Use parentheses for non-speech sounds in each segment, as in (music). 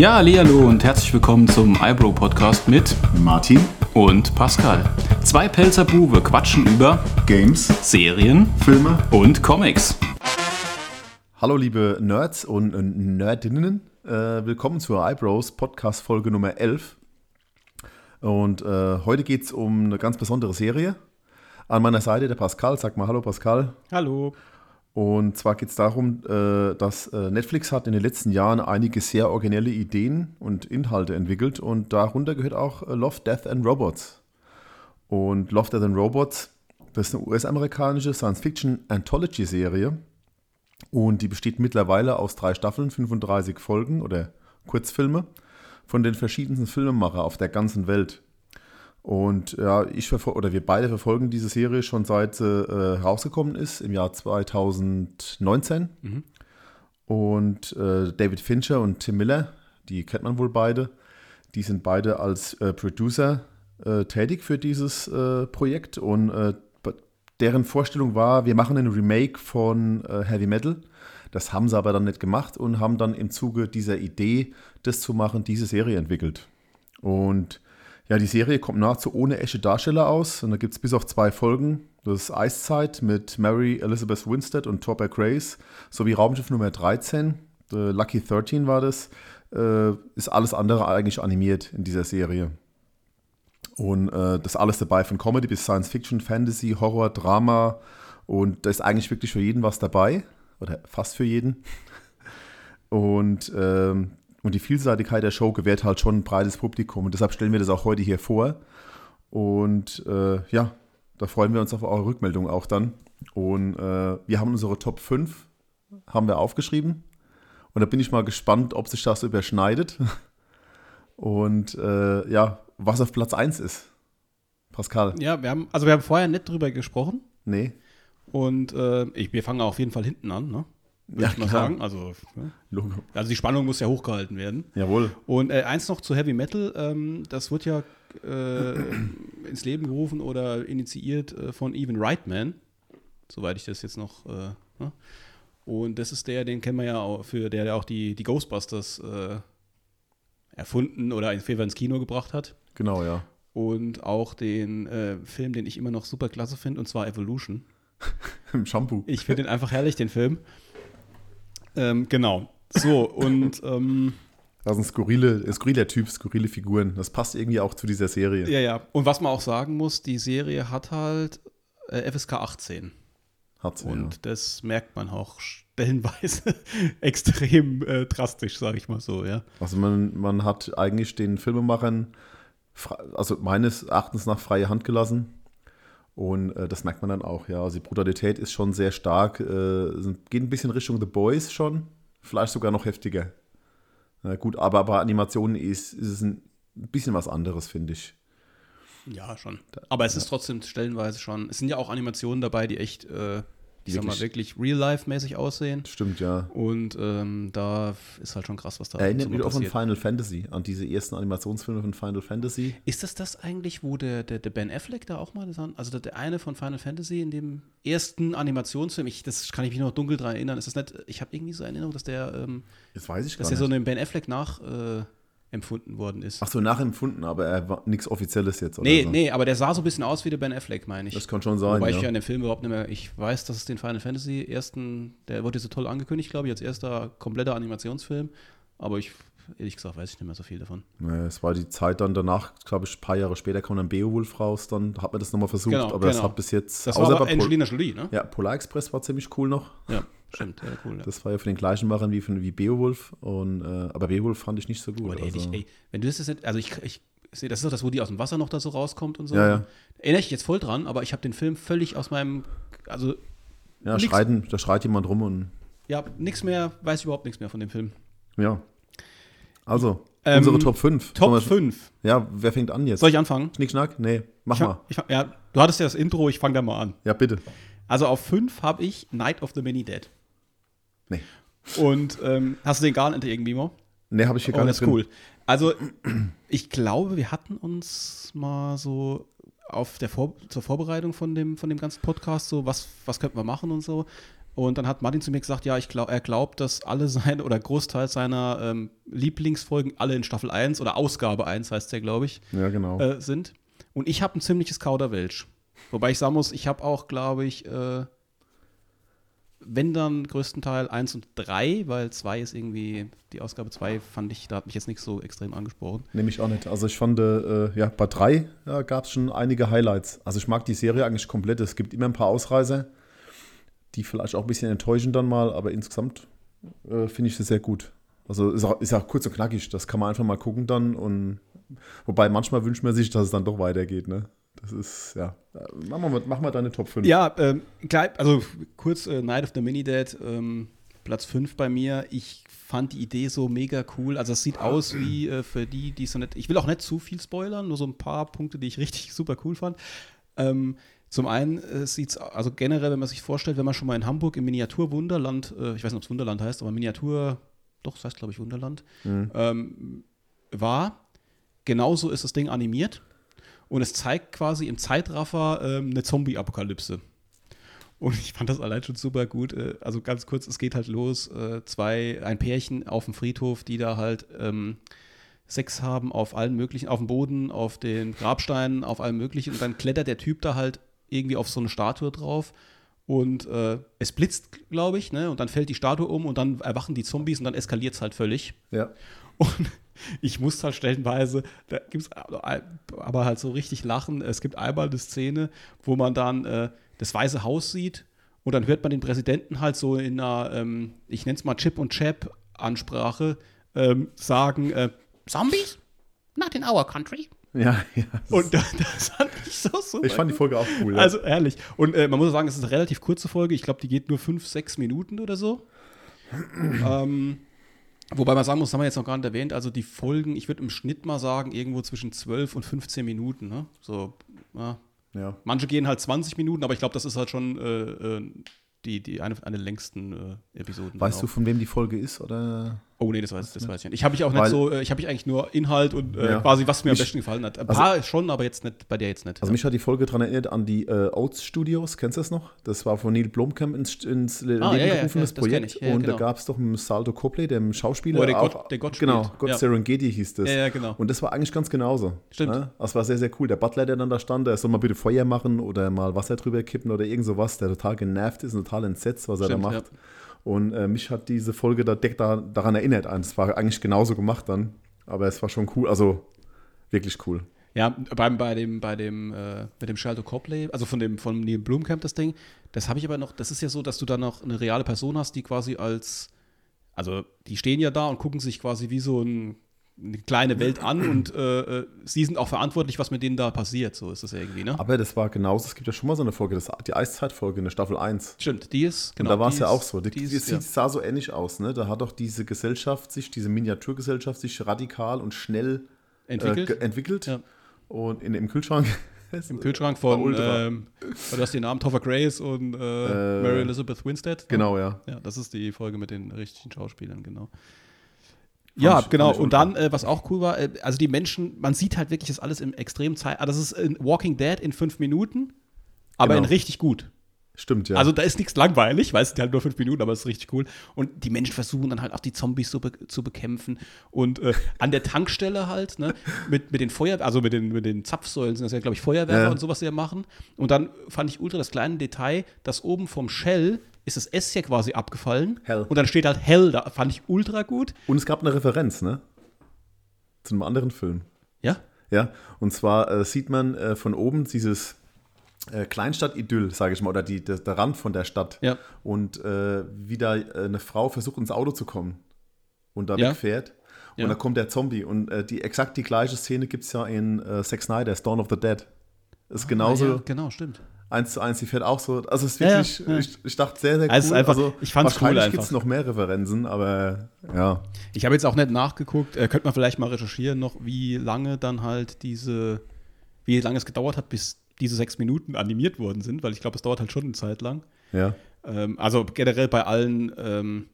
Ja, hallo und herzlich willkommen zum iBro Podcast mit Martin, und Pascal. Zwei Pelzer Bube quatschen über Games, Serien, Filme. und Comics. Hallo liebe Nerds und äh, Nerdinnen, äh, willkommen zur iBros Podcast Folge Nummer 11. Und äh, heute geht es um eine ganz besondere Serie. An meiner Seite der Pascal, sag mal Hallo Pascal. Hallo. Und zwar geht es darum, äh, dass äh, Netflix hat in den letzten Jahren einige sehr originelle Ideen und Inhalte entwickelt und darunter gehört auch äh, Love, Death and Robots. Und Love, Death and Robots, das ist eine US-amerikanische Science-Fiction-Anthology-Serie und die besteht mittlerweile aus drei Staffeln, 35 Folgen oder Kurzfilme von den verschiedensten Filmemacher auf der ganzen Welt. Und ja, ich oder wir beide verfolgen diese Serie schon seit sie äh, rausgekommen ist, im Jahr 2019. Mhm. Und äh, David Fincher und Tim Miller, die kennt man wohl beide, die sind beide als äh, Producer äh, tätig für dieses äh, Projekt. Und äh, deren Vorstellung war, wir machen ein Remake von Heavy Metal. Das haben sie aber dann nicht gemacht und haben dann im Zuge dieser Idee, das zu machen, diese Serie entwickelt. Und ja, die Serie kommt nahezu ohne echte Darsteller aus. Und da gibt es bis auf zwei Folgen. Das ist Eiszeit mit Mary Elizabeth Winstead und Topper Grace sowie Raumschiff Nummer 13. The Lucky 13 war das. Äh, ist alles andere eigentlich animiert in dieser Serie. Und äh, das ist alles dabei, von Comedy bis Science Fiction, Fantasy, Horror, Drama. Und da ist eigentlich wirklich für jeden was dabei. Oder fast für jeden. (laughs) Und ähm, und die Vielseitigkeit der Show gewährt halt schon ein breites Publikum. Und deshalb stellen wir das auch heute hier vor. Und äh, ja, da freuen wir uns auf eure Rückmeldung auch dann. Und äh, wir haben unsere Top 5 haben wir aufgeschrieben. Und da bin ich mal gespannt, ob sich das überschneidet. (laughs) Und äh, ja, was auf Platz 1 ist. Pascal. Ja, wir haben, also wir haben vorher nicht drüber gesprochen. Nee. Und äh, ich, wir fangen auf jeden Fall hinten an, ne? Würde ja, ich mal klar. sagen. Also, ja. also die Spannung muss ja hochgehalten werden. Jawohl. Und äh, eins noch zu Heavy Metal, ähm, das wird ja äh, ins Leben gerufen oder initiiert äh, von Evan Reitman, soweit ich das jetzt noch. Äh, ne? Und das ist der, den kennen wir ja auch für der, der auch die, die Ghostbusters äh, erfunden oder in ins Kino gebracht hat. Genau, ja. Und auch den äh, Film, den ich immer noch super klasse finde, und zwar Evolution. (laughs) Im Shampoo. Ich finde den einfach herrlich, den Film. Ähm, genau. So, und. (laughs) Ähm, das ein skurrile, skurriler Typ, skurrile Figuren. Das passt irgendwie auch zu dieser Serie. Ja, ja. Und was man auch sagen muss, die Serie hat halt äh, FSK 18. Hat sie, Und ja. das merkt man auch stellenweise (laughs) extrem äh, drastisch, sage ich mal so, ja. Also man, man hat eigentlich den Filmemachern, also meines Erachtens nach freie Hand gelassen. Und äh, das merkt man dann auch, ja. Also die Brutalität ist schon sehr stark, äh, geht ein bisschen Richtung The Boys schon, vielleicht sogar noch heftiger. Na gut, aber bei Animationen ist, ist es ein bisschen was anderes, finde ich. Ja, schon. Aber es ist trotzdem stellenweise schon, es sind ja auch Animationen dabei, die echt äh, ich sag mal, wirklich real-life-mäßig aussehen. Stimmt, ja. Und ähm, da ist halt schon krass, was da Erinnert so mich auch an Final Fantasy, an diese ersten Animationsfilme von Final Fantasy. Ist das das eigentlich, wo der, der, der Ben Affleck da auch mal, also der, der eine von Final Fantasy in dem ersten Animationsfilm, ich, das kann ich mich noch dunkel dran erinnern, ist das nicht, ich habe irgendwie so eine Erinnerung, dass der, ähm, das weiß ich dass der so einen Ben Affleck nach, äh, empfunden worden ist. Ach so, nachempfunden, aber er war nichts Offizielles jetzt, oder? Nee, so. nee, aber der sah so ein bisschen aus wie der Ben Affleck, meine ich. Das kann schon sein. Wobei ja. ich ja in dem Film überhaupt nicht mehr, ich weiß, dass es den Final Fantasy ersten, der wurde so toll angekündigt, glaube ich, als erster kompletter Animationsfilm, aber ich, ehrlich gesagt, weiß ich nicht mehr so viel davon. Nee, es war die Zeit dann danach, glaube ich, ein paar Jahre später kam dann Beowulf raus, dann hat man das nochmal versucht, genau, aber genau. das hat bis jetzt. Das war aber Angelina Jolie, ne? Ja, Polar Express war ziemlich cool noch. Ja. Stimmt, ja, cool. Ja. Das war ja von den gleichen Machern wie, von, wie Beowulf. Und, äh, aber Beowulf fand ich nicht so gut. Aber also. ey, wenn du das jetzt also ich, ich sehe, das ist doch das, wo die aus dem Wasser noch da so rauskommt und so. Ja, ja. Erinnere ich jetzt voll dran, aber ich habe den Film völlig aus meinem, also. Ja, schreiten, da schreit jemand rum und. Ja, nichts mehr, weiß ich überhaupt nichts mehr von dem Film. Ja. Also, ähm, unsere Top 5. Top 5. Ja, wer fängt an jetzt? Soll ich anfangen? Schnick, schnack? Nee, mach ich, mal. Ich, ja, du hattest ja das Intro, ich fange da mal an. Ja, bitte. Also auf 5 habe ich Night of the Many Dead. Nee. Und ähm, hast du den gar nicht irgendwie mal? Nee, habe ich hier oh, gar nicht. Das ist cool. Also, ich glaube, wir hatten uns mal so auf der Vor zur Vorbereitung von dem, von dem ganzen Podcast so, was, was könnten wir machen und so. Und dann hat Martin zu mir gesagt, ja, ich glaub, er glaubt, dass alle seine oder Großteil seiner ähm, Lieblingsfolgen alle in Staffel 1 oder Ausgabe 1 heißt der, glaube ich, Ja, genau. äh, sind. Und ich habe ein ziemliches Kauderwelsch. Wobei ich sagen muss, ich habe auch, glaube ich, äh, wenn dann größtenteils 1 und 3, weil 2 ist irgendwie, die Ausgabe 2 fand ich, da hat mich jetzt nicht so extrem angesprochen. Nehme ich auch nicht. Also ich fand, äh, ja, bei drei ja, gab es schon einige Highlights. Also ich mag die Serie eigentlich komplett. Es gibt immer ein paar Ausreißer, die vielleicht auch ein bisschen enttäuschen dann mal, aber insgesamt äh, finde ich sie sehr gut. Also ist auch, ist auch kurz und knackig. Das kann man einfach mal gucken dann. Und wobei manchmal wünscht man sich, dass es dann doch weitergeht. Ne? Das ist, ja. Machen wir, mach mal deine Top 5. Ja, ähm, gleich, also kurz äh, Night of the Mini-Dad, ähm, Platz 5 bei mir. Ich fand die Idee so mega cool. Also es sieht aus wie äh, für die, die so nicht. Ich will auch nicht zu viel spoilern, nur so ein paar Punkte, die ich (laughs) richtig super cool fand. Ähm, zum einen äh, sieht es, also generell, wenn man sich vorstellt, wenn man schon mal in Hamburg im Miniaturwunderland, äh, ich weiß nicht, ob es Wunderland heißt, aber Miniatur, doch, das heißt, glaube ich, Wunderland, ähm, war, genauso ist das Ding animiert. Und es zeigt quasi im Zeitraffer ähm, eine Zombie-Apokalypse. Und ich fand das allein schon super gut. Äh, Also ganz kurz, es geht halt los. Äh, zwei, ein Pärchen auf dem Friedhof, die da halt ähm, Sex haben auf allen möglichen, auf dem Boden, auf den Grabsteinen, auf allem möglichen. Und dann klettert der Typ da halt irgendwie auf so eine Statue drauf. Und äh, es blitzt, glaube ich, ne? Und dann fällt die Statue um und dann erwachen die Zombies und dann eskaliert es halt völlig. Ja. Und ich muss halt stellenweise, da gibt es aber halt so richtig lachen. Es gibt einmal eine Szene, wo man dann äh, das Weiße Haus sieht und dann hört man den Präsidenten halt so in einer, ähm, ich nenne es mal Chip und Chap Ansprache, ähm, sagen, äh, Zombies? Not in our country. Ja, ja. Und das, das fand ich so super. ich fand die Folge auch cool. Ja. Also ehrlich. Und äh, man muss sagen, es ist eine relativ kurze Folge. Ich glaube, die geht nur fünf, sechs Minuten oder so. ähm, wobei man sagen muss, das haben wir jetzt noch gar nicht erwähnt, also die Folgen, ich würde im Schnitt mal sagen, irgendwo zwischen 12 und 15 Minuten. Ne? So, ja. ja. Manche gehen halt 20 Minuten, aber ich glaube, das ist halt schon äh, äh, die, die eine, eine der längsten äh, Episoden. Weißt du, von wem die Folge ist? Oder? Oh nee, das weiß, das weiß ich nicht. Ich habe mich auch nicht Weil- so, äh, ich habe mich eigentlich nur Inhalt und äh, Ja. quasi, was mir am Mich- besten gefallen hat. Ein also- paar schon, aber jetzt nicht, bei der jetzt nicht. Also mich hat die Folge daran erinnert an die äh, Oats Studios, kennst du das noch? Das war von Neil Blomkamp ins, ins Leben Ah, ja, ja, gerufenes ja, Projekt. ich. Ja, und genau. da gab es doch einen Salto Copley, dem Schauspieler. Er den auch, Gott- den Gott Genau, spielt. Gott Ja. Serengeti hieß das. Ja, ja, genau. Und das war eigentlich ganz genauso. Stimmt. Ne? Das war sehr, sehr cool. Der Butler, der dann da stand, der soll mal bitte Feuer machen oder mal Wasser drüber kippen oder irgend sowas, der total genervt ist und total entsetzt, was er Stimmt, da macht. Und äh, mich hat diese Folge da, da, daran erinnert. Es war eigentlich genauso gemacht dann. Aber es war schon cool, also wirklich cool. Ja, beim, bei dem, bei dem, äh, mit dem Shalto Copley, also von dem, von Neil Blomkamp das Ding, das habe ich aber noch, das ist ja so, dass du da noch eine reale Person hast, die quasi als, also die stehen ja da und gucken sich quasi wie so ein, eine kleine Welt an und äh, äh, sie sind auch verantwortlich, was mit denen da passiert, so ist das ja irgendwie, ne? Aber das war genauso, es gibt ja schon mal so eine Folge, das, die Eiszeitfolge in der Staffel 1. Stimmt, die ist, genau. und da war es die ja auch so. Die, die die, ist, sieht, ja. sah so ähnlich aus. Ne? Da hat doch diese Gesellschaft sich, diese Miniaturgesellschaft sich radikal und schnell Entwickelt. Äh, entwickelt. Ja. Und in, im Kühlschrank. (laughs) Im Kühlschrank von, ähm, du hast den Namen Topher Grace und äh, Mary Elizabeth Winstead. ne? Genau, ja. Ja, das ist die Folge mit den richtigen Schauspielern, genau. Ja, ich- genau. Und dann, äh, was auch cool war, äh, also die Menschen, man sieht halt wirklich das alles im extremen Zeit. Ah, das ist in Walking Dead in fünf Minuten, aber Genau. in richtig gut. Stimmt, ja. Also da ist nichts langweilig, weil es sind halt nur fünf Minuten, aber es ist richtig cool. Und die Menschen versuchen dann halt auch die Zombies so be zu bekämpfen. Und äh, an der Tankstelle halt, ne, mit, mit den Feuer, also mit den, mit den Zapfsäulen sind das ja, glaube ich, Feuerwerfer Ja. und sowas, die ja machen. Und dann fand ich ultra das kleine Detail, dass oben vom Shell ist das S ja quasi abgefallen. Hell. Und dann steht halt Hell, da fand ich ultra gut. und es gab eine Referenz, ne? Zu einem anderen Film. Ja, Ja, und zwar äh, sieht man äh, von oben dieses äh, Kleinstadt-Idyll, sage ich mal, oder die, der, der Rand von der Stadt. Ja. Und äh, wie da äh, eine Frau versucht, ins Auto zu kommen und da Ja. wegfährt. Und Ja. dann kommt der Zombie. Und äh, die exakt die gleiche Szene gibt es ja in äh, Zack Snyder's Dawn of the Dead. Ist genauso Ah, ja, genau, stimmt. Eins zu eins, die fährt auch so. Also es ist Ja, ja, wirklich, ja. Ich, ich dachte sehr, sehr cool. Also es ist einfach- also, ich fand's cool wahrscheinlich einfach. gibt es noch mehr Referenzen, aber ja. Ich habe jetzt auch nicht nachgeguckt, äh, könnte man vielleicht mal recherchieren noch, wie lange dann halt diese, wie lange es gedauert hat, bis diese sechs Minuten animiert worden sind, weil ich glaube, es dauert halt schon eine Zeit lang. Ja. Ähm, also generell bei allen ähm,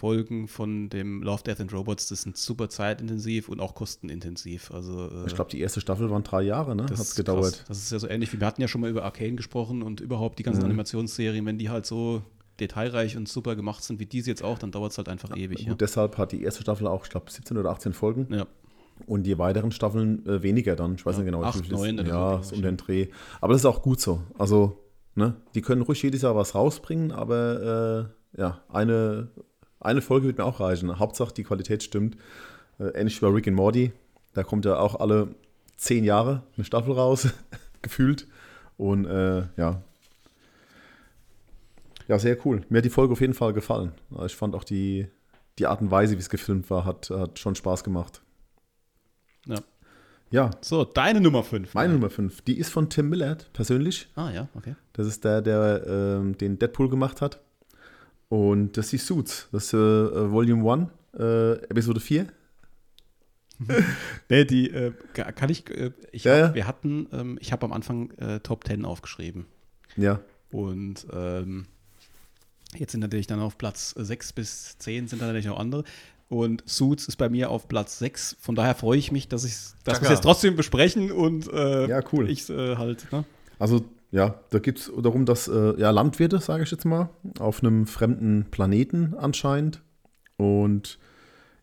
Folgen von dem Love, Death and Robots, das sind super zeitintensiv und auch kostenintensiv. Also äh, Ich glaube, die erste Staffel waren drei Jahre, ne? das Hat ist gedauert. krass. Das ist ja so ähnlich wie wir hatten ja schon mal über Arcane gesprochen und überhaupt die ganzen Mhm. Animationsserien, wenn die halt so detailreich und super gemacht sind, wie diese jetzt auch, dann dauert es halt einfach ewig. Ja. Gut, deshalb hat die erste Staffel auch, ich glaube, 17 oder 18 Folgen. ja. Und die weiteren Staffeln äh, weniger dann. Ich weiß Ja, nicht genau, acht, ist. neun oder so, Ja, so um ja. den Dreh. Aber das ist auch gut so. Also, ne, die können ruhig jedes Jahr was rausbringen, aber äh, ja, eine, eine Folge wird mir auch reichen. Hauptsache die Qualität stimmt. Äh, ähnlich wie bei Rick and Morty. Da kommt ja auch alle zehn Jahre eine Staffel raus, (laughs) gefühlt. Und äh, ja. Ja, sehr cool. Mir hat die Folge auf jeden Fall gefallen. Also Ich fand auch die, die Art und Weise, wie es gefilmt war, hat, hat schon Spaß gemacht. Ja. Ja, So, deine Nummer 5. meine Nummer 5, die ist von Tim Millard persönlich. Ah, ja, okay. Das ist der, der ähm, den Deadpool gemacht hat. Und das ist die Suits. Das ist äh, Volume 1, äh, Episode 4. (laughs) Nee, die äh, ka- kann ich, äh, ich Ja, hab, ja. wir hatten, ähm, ich habe am Anfang äh, Top 10 aufgeschrieben. Ja, Und ähm, jetzt sind natürlich dann auf Platz 6 bis 10 sind dann natürlich noch andere. Und Suits ist bei mir auf Platz 6. Von daher freue ich mich, dass, wir es jetzt trotzdem besprechen und äh, Ja, cool. ich halt, ne? also ja, da geht es darum, dass äh, ja, Landwirte, sage ich jetzt mal, auf einem fremden Planeten anscheinend. Und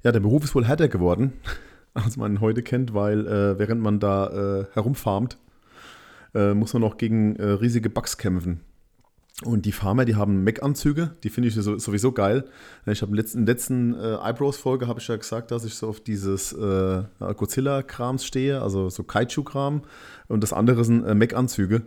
ja, der Beruf ist wohl härter geworden, (laughs) als man ihn heute kennt, weil äh, während man da äh, herumfarmt, äh, muss man noch gegen äh, riesige Bugs kämpfen. Und die Farmer, die haben Mech-Anzüge, die finde ich so, sowieso geil. Ich habe in der letzten, letzten äh, Eyebrows-Folge habe ich ja gesagt, dass ich so auf dieses äh, Godzilla-Krams stehe, also so Kaiju-Kram. Und das andere sind äh, Mech-Anzüge.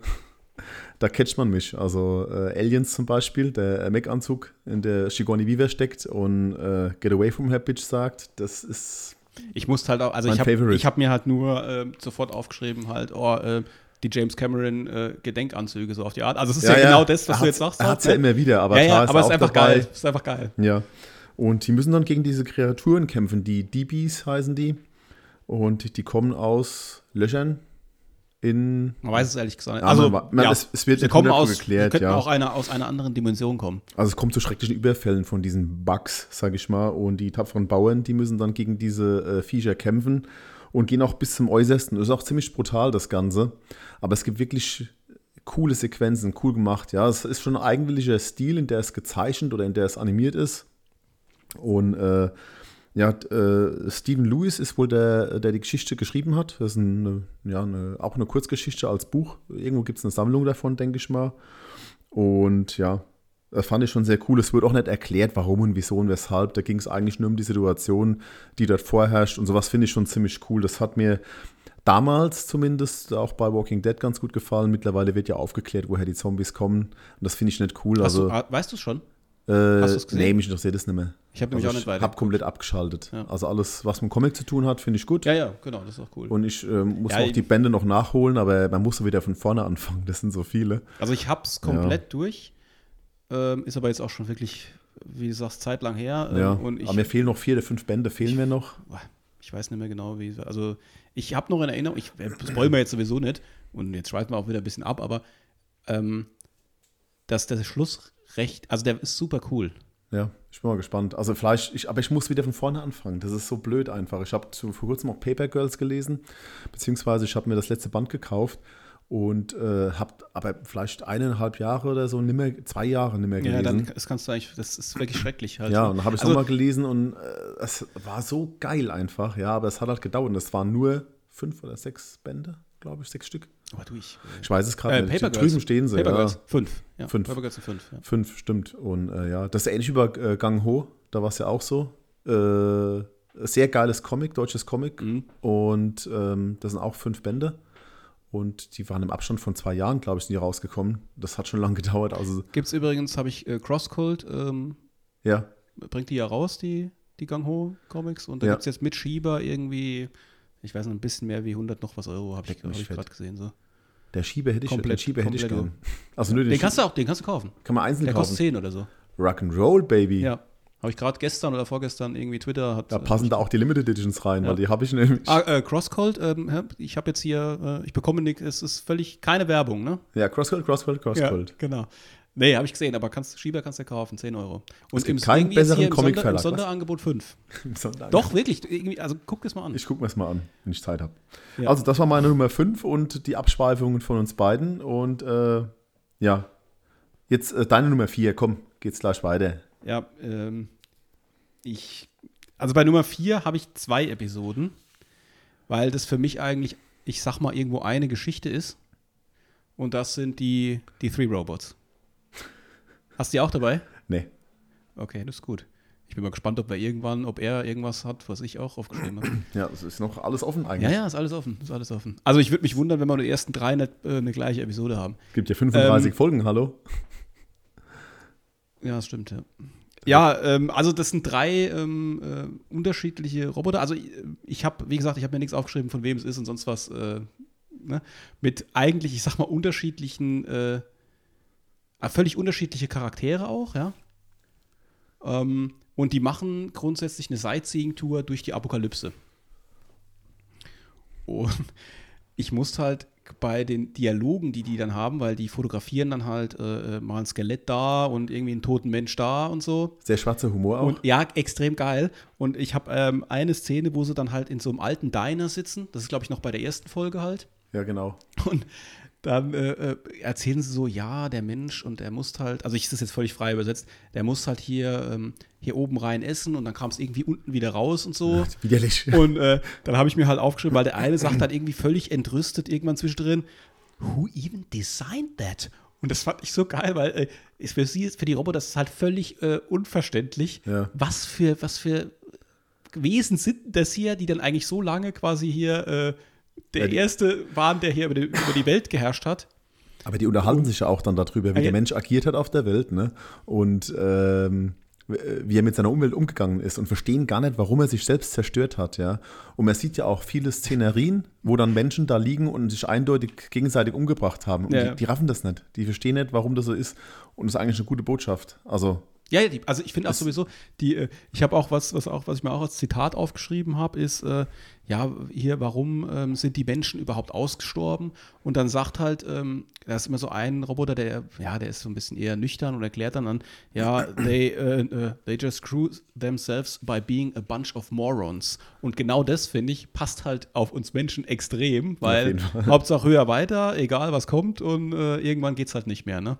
Da catcht man mich. Also äh, Aliens zum Beispiel, der äh, Mech-Anzug, in der Shigoni Weaver steckt und äh, Get Away from Her Bitch sagt, das ist Ich musste halt auch, also ich habe hab mir halt nur äh, sofort aufgeschrieben, halt, oh, äh, die James Cameron äh, Gedenkanzüge so auf die Art. Also es ist ja, genau das, was du jetzt sagst. Er hat es ja ne? immer wieder, aber ja, ja, aber es ist einfach dabei. geil. Es ist einfach geil. Ja. Und die müssen dann gegen diese Kreaturen kämpfen. Die DBs heißen die. Und die kommen aus Löchern in. Man weiß es ehrlich gesagt nicht. Also, man- man- ja, es- es wird nicht kommen aus, geklärt, könnten ja. auch eine, aus einer anderen Dimension kommen. Also es kommt zu schrecklichen Überfällen von diesen Bugs, sage ich mal. Und die tapferen Bauern, die müssen dann gegen diese äh, Viecher kämpfen und gehen auch bis zum Äußersten. Das ist auch ziemlich brutal, das Ganze. Aber es gibt wirklich coole Sequenzen, cool gemacht. Ja, es ist schon ein eigenwilliger Stil, in der es gezeichnet oder in der es animiert ist. Und äh, ja, äh, Stephen Lewis ist wohl der, der die Geschichte geschrieben hat. Das ist eine, ja, eine, auch eine Kurzgeschichte als Buch. Irgendwo gibt es eine Sammlung davon, denke ich mal. Und ja, das fand ich schon sehr cool. Es wird auch nicht erklärt, warum und wieso und weshalb. Da ging es eigentlich nur um die Situation, die dort vorherrscht. Und sowas finde ich schon ziemlich cool. Das hat mir damals zumindest auch bei Walking Dead ganz gut gefallen. Mittlerweile wird ja aufgeklärt, woher die Zombies kommen. Und das finde ich nicht cool. Also, ah, weißt du es schon? Äh, hast du's gesehen? nee, mich interessiert das nicht mehr. Ich habe nämlich Also auch nicht ich weiter. habe komplett abgeschaltet. Ja. Also alles, was mit Comic zu tun hat, finde ich gut. Ja, ja, genau, das ist auch cool. Und ich ähm, muss Ja, auch ich- die Bände noch nachholen, aber man muss so wieder von vorne (laughs) anfangen. Das sind so viele. Also ich hab's komplett durch. Ähm, ist aber jetzt auch schon wirklich, wie du sagst, zeitlang her. Ähm, ja. Ich, aber mir fehlen noch vier oder fünf Bände, fehlen mir noch. ich weiß nicht mehr genau, wie. Also ich habe noch in Erinnerung, ich, äh, das wollen wir jetzt sowieso nicht. Und jetzt schweifen wir auch wieder ein bisschen ab, aber ähm, dass der Schluss recht, also der ist super cool. Ja, ich bin mal gespannt. Also vielleicht, ich, aber ich muss wieder von vorne anfangen. Das ist so blöd einfach. Ich habe vor kurzem auch Paper Girls gelesen, beziehungsweise ich habe mir das letzte Band gekauft und äh, habe aber vielleicht eineinhalb Jahre oder so nimmer, zwei Jahre nimmer Ja, gelesen. dann das kannst du eigentlich, das ist wirklich schrecklich halt. Ja, und dann habe ich es also, nochmal gelesen und äh, es war so geil einfach. Ja, aber es hat halt gedauert. Und es waren nur fünf oder sechs Bände, glaube ich, sechs Stück. Aber du, ich, Ich weiß es gerade äh, nicht. Paper Drüben Girls. stehen sie. Paper ja. Girls. Fünf. Ja, Fünf. Paper Girls sind fünf. Ja. Fünf, stimmt. Und äh, ja, das ist ähnlich wie bei äh, Gang Ho. Da war es ja auch so. Äh, sehr geiles Comic, deutsches Comic. Mhm. Und ähm, das sind auch fünf Bände. Und die waren im Abstand von zwei Jahren, glaube ich, sind die rausgekommen. Das hat schon lange (laughs) gedauert. Also, Gibt es übrigens, habe ich äh, Crosscult, ähm, ja, bringt die ja raus, die, die Gang Ho Comics. Und da Ja. gibt es jetzt mit Schieber irgendwie, ich weiß noch, ein bisschen mehr wie 100 noch was Euro, habe ich, hab ich gerade gesehen. So. der Schieber hätte ich, Komplett- den Schieber hätte ich gern. Also nur den, Den kannst du auch, den kannst du kaufen. kann man einzeln Der kostet kaufen. 10 oder so. Rock'n'Roll, Baby. Ja. Habe ich gerade gestern oder vorgestern irgendwie Twitter hat. Da passen da auch die Limited Editions rein, Ja. weil die habe ich nämlich. Ah, äh, Crosscult, ähm, ich habe jetzt hier, äh, ich bekomme nichts, es ist völlig keine Werbung, ne? Ja, Crosscult, Crosscult, Crosscult. genau. Nee, habe ich gesehen, aber kannst, Schieber kannst du kaufen, 10 Euro. Und gibt keinen besseren hier im, Sonder, im Comicverlag, was? Sonderangebot 5. (laughs) Sondern- Doch, wirklich. Also guck das mal an. Ich gucke mir das mal an, wenn ich Zeit habe. Ja. Also, das war meine Nummer 5 und die Abschweifungen von uns beiden. Und äh, ja, jetzt äh, deine Nummer 4. Komm, geht's gleich weiter. Ja, ähm, ich, also bei Nummer 4 habe ich zwei Episoden, weil das für mich eigentlich, ich sag mal, irgendwo eine Geschichte ist. Und das sind die, die Three Robots. Hast du die auch dabei? Nee. Okay, das ist gut. Ich bin mal gespannt, ob er irgendwann, ob er irgendwas hat, was ich auch aufgeschrieben habe. (clears throat) Ja, es ist noch alles offen Ja, eigentlich. ja, ist alles offen, ist alles offen. Also ich würde mich wundern, wenn wir die ersten drei nicht äh, eine gleiche Episode haben. Gibt ja 35 Ähm, Folgen, hallo? (laughs) Ja, das stimmt, ja. Ja, ähm, also das sind drei ähm, äh, unterschiedliche Roboter. Also ich, ich habe, wie gesagt, ich habe mir nichts aufgeschrieben, von wem es ist und sonst was. Äh, ne? Mit eigentlich, ich sag mal, unterschiedlichen, äh, völlig unterschiedliche Charaktere auch, ja. Ähm, und die machen grundsätzlich eine Sightseeing-Tour durch die Apokalypse. Und ich musste halt bei den Dialogen, die die dann haben, weil die fotografieren dann halt äh, äh, mal ein Skelett da und irgendwie einen toten Mensch da und so. Sehr schwarzer Humor auch. Und ja, extrem geil. Und ich habe ähm, eine Szene, wo sie dann halt in so einem alten Diner sitzen. Das ist, glaube ich, noch bei der ersten Folge halt. ja, genau. Und dann äh, äh, erzählen sie so, ja, der Mensch und der muss halt, also ich ist das jetzt völlig frei übersetzt, der muss halt hier, ähm, hier oben rein essen und dann kam es irgendwie unten wieder raus und so. Widerlich. Und äh, dann habe ich mir halt aufgeschrieben, weil der eine sagt halt irgendwie völlig entrüstet irgendwann zwischendrin, who even designed that? Und das fand ich so geil, weil äh, ist für sie, für die Roboter, das ist halt völlig äh, unverständlich, Ja. was für, was für Wesen sind das hier, die dann eigentlich so lange quasi hier äh, der Ja, Erste waren, der hier über die, über die Welt geherrscht hat. Aber die unterhalten sich ja auch dann darüber, wie Ah, ja. der Mensch agiert hat auf der Welt, ne? Und ähm, wie er mit seiner Umwelt umgegangen ist und verstehen gar nicht, warum er sich selbst zerstört hat, ja. Und man sieht ja auch viele Szenerien, wo dann Menschen da liegen und sich eindeutig gegenseitig umgebracht haben. Und ja. die, die raffen das nicht. Die verstehen nicht, warum das so ist. Und das ist eigentlich eine gute Botschaft. Also, Ja, ja, die, also ich finde auch sowieso, die, äh, ich habe auch was, was auch, was ich mir auch als Zitat aufgeschrieben habe, ist, äh, ja, hier, warum ähm, sind die Menschen überhaupt ausgestorben? Und dann sagt halt, ähm, da ist immer so ein Roboter, der, ja, der ist so ein bisschen eher nüchtern und erklärt dann, dann ja, they, äh, äh, they just screw themselves by being a bunch of morons. Und genau das, finde ich, passt halt auf uns Menschen extrem, weil. Hauptsache höher weiter, egal was kommt und äh, irgendwann geht es halt nicht mehr, ne?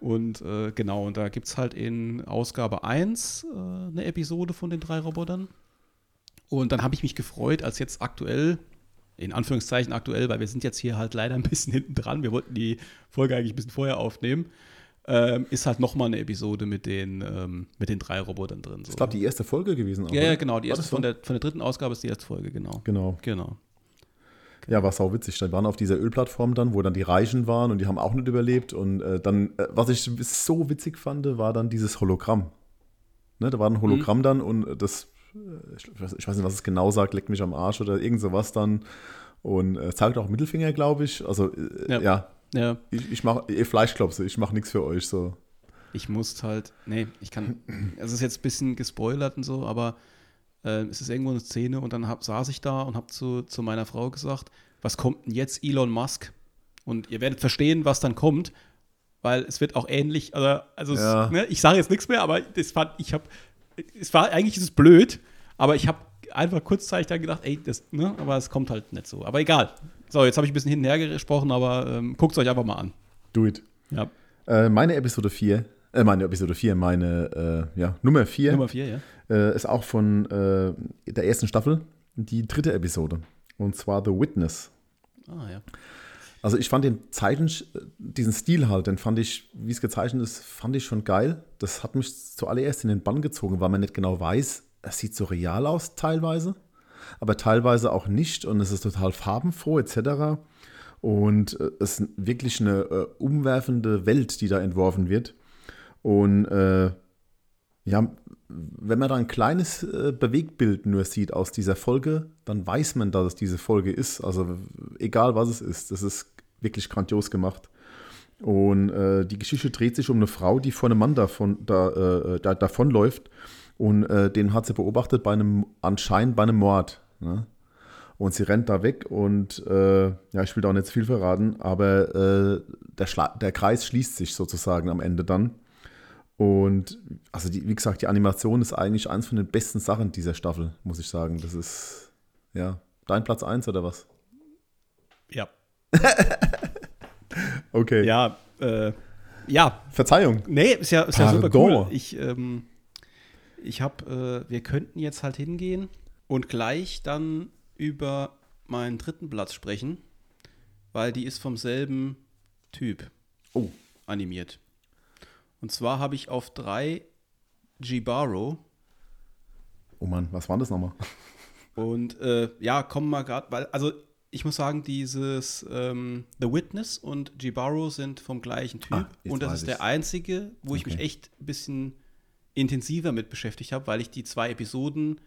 Und äh, genau, und da gibt es halt in Ausgabe 1 äh, eine Episode von den drei Robotern. Und dann habe ich mich gefreut, als jetzt aktuell, in Anführungszeichen aktuell, weil wir sind jetzt hier halt leider ein (laughs) bisschen hinten dran, wir wollten die Folge eigentlich ein bisschen vorher aufnehmen, ähm, ist halt nochmal eine Episode mit den, ähm, mit den drei Robotern drin. So. ich glaube, die erste Folge gewesen. auch, ja, ja, genau, die erste von der, von der dritten Ausgabe ist die erste Folge, genau. Genau. Genau. Ja, war sau witzig. Dann waren auf dieser Ölplattform dann, wo dann die Reichen waren und die haben auch nicht überlebt. Und äh, dann, äh, was ich so witzig fand, war dann dieses Hologramm. Ne, da war ein Hologramm dann und das, äh, ich, weiß, ich weiß nicht, was es genau sagt, leckt mich am Arsch oder irgend sowas dann. Und äh, zeigt auch Mittelfinger, glaube ich. Also, äh, Ja. ja. Ja, ich, ich mache, ihr Fleischklopse, ich mache nichts für euch. So. Ich muss halt, nee, ich kann, es ist jetzt ein bisschen gespoilert und so, aber äh, es ist irgendwo eine Szene und dann hab, saß ich da und habe zu, zu meiner Frau gesagt, was kommt denn jetzt Elon Musk? Und ihr werdet verstehen, was dann kommt, weil es wird auch ähnlich, also, also Ja. es, ne, ich sage jetzt nichts mehr, aber das fand, ich habe, es war, eigentlich ist es blöd, aber ich habe einfach kurzzeitig dann gedacht, ey, das, ne, aber es kommt halt nicht so. Aber egal. So, jetzt habe ich ein bisschen hin und her gesprochen, aber ähm, guckt es euch einfach mal an. Do it. Ja. Äh, meine Episode 4, äh, meine Episode 4, meine äh, ja, Nummer 4. Nummer vier, ja. äh, ist auch von äh, der ersten Staffel, die dritte Episode. Und zwar The Witness. Ah, ja. Also ich fand den Zeichen, diesen Stil halt, den fand ich, wie es gezeichnet ist, fand ich schon geil. Das hat mich zuallererst in den Bann gezogen, weil man nicht genau weiß, es sieht so real aus teilweise, aber teilweise auch nicht und es ist total farbenfroh etc. Und äh, es ist wirklich eine äh, umwerfende Welt, die da entworfen wird. Und äh, ja, wenn man da ein kleines äh, Bewegtbild nur sieht aus dieser Folge, dann weiß man, dass es diese Folge ist. Also egal was es ist, das ist wirklich grandios gemacht. Und äh, die Geschichte dreht sich um eine Frau, die vor einem Mann davon, da, äh, da, davonläuft. Und äh, den hat sie beobachtet bei einem, anscheinend bei einem Mord. Ne? Und sie rennt da weg und äh, ja, ich will da auch nicht zu viel verraten, aber äh, der, der Kreis schließt sich sozusagen am Ende dann. Und also die, wie gesagt, die Animation ist eigentlich eins von den besten Sachen dieser Staffel, muss ich sagen. Das ist ja dein Platz 1 oder was? Ja. (laughs) Okay. Ja, äh, Ja, Verzeihung. nee, ist ja, ist ja super cool. Ich, ähm, ich habe, äh, wir könnten jetzt halt hingehen und gleich dann über meinen dritten Platz sprechen, weil die ist vom selben Typ Oh, animiert. Und zwar habe ich auf drei Jibaro oh Mann, was war das nochmal? (laughs) und äh, ja, kommen mal gerade, weil, also ich muss sagen, dieses ähm, The Witness und Jibaro sind vom gleichen Typ Ah, und das ist der einzige, wo ich mich Okay. echt ein bisschen intensiver mit beschäftigt habe, weil ich die zwei Episoden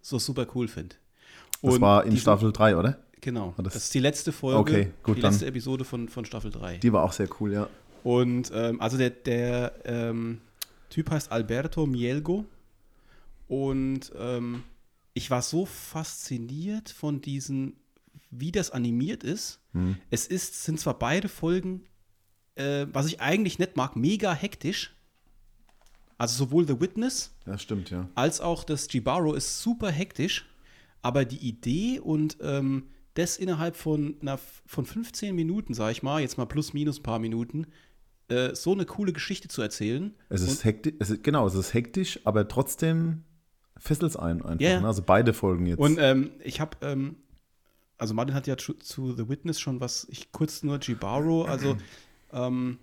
so super cool finde. Das war in Staffel 3, oder? Genau. Das, das- ist die letzte Folge, Okay, gut, die letzte Episode von, von Staffel 3. Die war auch sehr cool, ja. Und ähm, also der, der ähm, Typ heißt Alberto Mielgo. Und ähm, ich war so fasziniert von diesen, wie das animiert ist. Hm. Es ist, sind zwar beide Folgen, äh, was ich eigentlich nicht mag, mega hektisch. Also sowohl The Witness Ja, stimmt, ja. als auch das Jibaro ist super hektisch, aber die Idee und ähm, das innerhalb von, einer, von 15 Minuten, sag ich mal, jetzt mal plus minus ein paar Minuten, äh, so eine coole Geschichte zu erzählen. Es ist hektisch, es ist, genau, es ist hektisch, aber trotzdem fesselt es einen einfach. Ja. Ne? Also beide Folgen jetzt. Und ähm, ich habe, ähm, also Martin hat ja zu, zu The Witness schon was, ich kurz nur Jibaro, also ähm,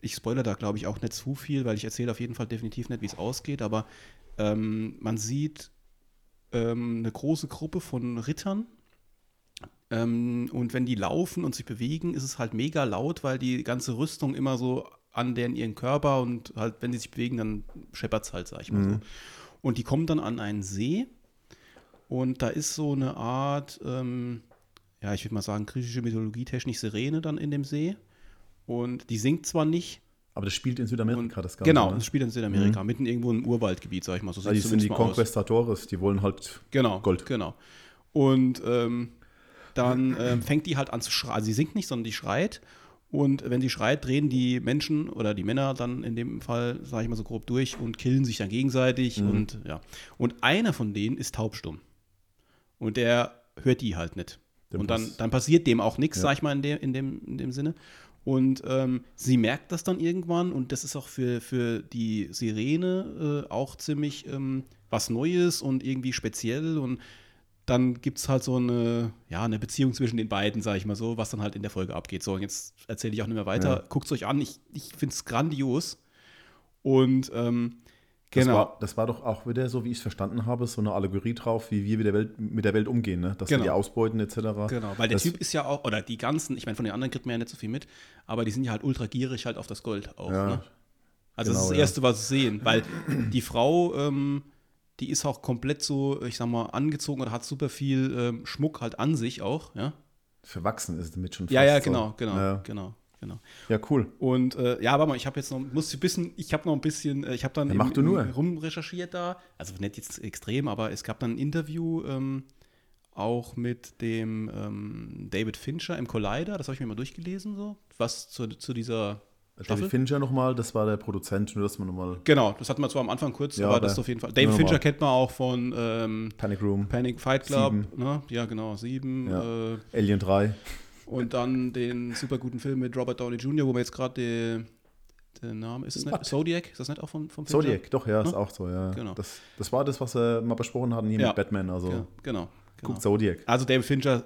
ich spoilere da glaube ich auch nicht zu viel, weil ich erzähle auf jeden Fall definitiv nicht, wie es ausgeht, aber ähm, man sieht ähm, eine große Gruppe von Rittern ähm, und wenn die laufen und sich bewegen, ist es halt mega laut, weil die ganze Rüstung immer so an deren ihren Körper und halt, wenn die sich bewegen, dann scheppert es halt, sag ich mal so. Und die kommen dann an einen See und da ist so eine Art, ähm, ja, ich würde mal sagen, griechische Mythologie technisch Sirene dann in dem See. Und die singt zwar nicht. aber das spielt in Südamerika, Und, das Ganze. genau, ne? das spielt in Südamerika, mitten irgendwo im Urwaldgebiet, sag ich mal. So Ja, die sind die mal aus. Conquistadores, die wollen halt Genau, Gold. Genau. Und ähm, dann ähm, fängt die halt an zu schreien. Also sie singt nicht, sondern die schreit. Und wenn sie schreit, drehen die Menschen oder die Männer dann in dem Fall, sage ich mal so grob durch und killen sich dann gegenseitig. Mhm. Und ja. Und einer von denen ist taubstumm. Und der hört die halt nicht. Dem und dann, dann passiert dem auch nichts, Ja. sag ich mal, in dem, in dem, in dem Sinne. Und ähm, sie merkt das dann irgendwann und das ist auch für, für die Sirene äh, auch ziemlich ähm, was Neues und irgendwie speziell und dann gibt es halt so eine, ja, eine Beziehung zwischen den beiden, sag ich mal so, was dann halt in der Folge abgeht. So, und jetzt erzähle ich auch nicht mehr weiter. Ja. Guckt es euch an, ich, ich finde es grandios. Und ähm, Das, genau. war, das war doch auch wieder, so wie ich es verstanden habe, so eine Allegorie drauf, wie wir mit der Welt, mit der Welt umgehen, ne? dass Genau. wir die ausbeuten etc. Genau, weil der das, Typ ist ja auch, oder die ganzen, ich meine, von den anderen kriegt man ja nicht so viel mit, aber die sind ja halt ultra gierig halt auf das Gold auch. Ja, ne? Also das genau, ist das ja. Erste, was sie sehen, weil die Frau, ähm, die ist auch komplett so, ich sag mal, angezogen oder hat super viel ähm, Schmuck halt an sich auch, ja. Verwachsen ist damit schon Ja, fast ja, so. genau, genau, Ja, genau, genau. ja cool. Und äh, ja, warte mal, ich habe jetzt noch, muss ein bisschen, ich habe noch ein bisschen, äh, ich habe dann Ja, du nur. rumrecherchiert da, also nicht jetzt extrem, aber es gab dann ein Interview ähm, auch mit dem ähm, David Fincher im Collider, das habe ich mir mal durchgelesen, so, was zu, zu dieser Staffel. David Fincher nochmal, das war der Produzent, nur dass man nochmal Genau, das hatten wir zwar am Anfang kurz, Ja, aber das ist auf jeden Fall. David Fincher kennt man auch von ähm, Panic Room, Panic Fight Club, ne? Ja, genau, sieben. Ja. Äh, Alien 3. und dann den super guten Film mit Robert Downey Jr., wo wir jetzt gerade die- der Name, ist es nicht? Zodiac? Ist das nicht auch vom, vom Fincher? Zodiac, doch, ja, ist Ja? auch so, ja. Genau. Das, das war das, was wir mal besprochen hatten hier Ja. mit Batman, also Ja, genau. genau. guckt Zodiac. Also David Fincher,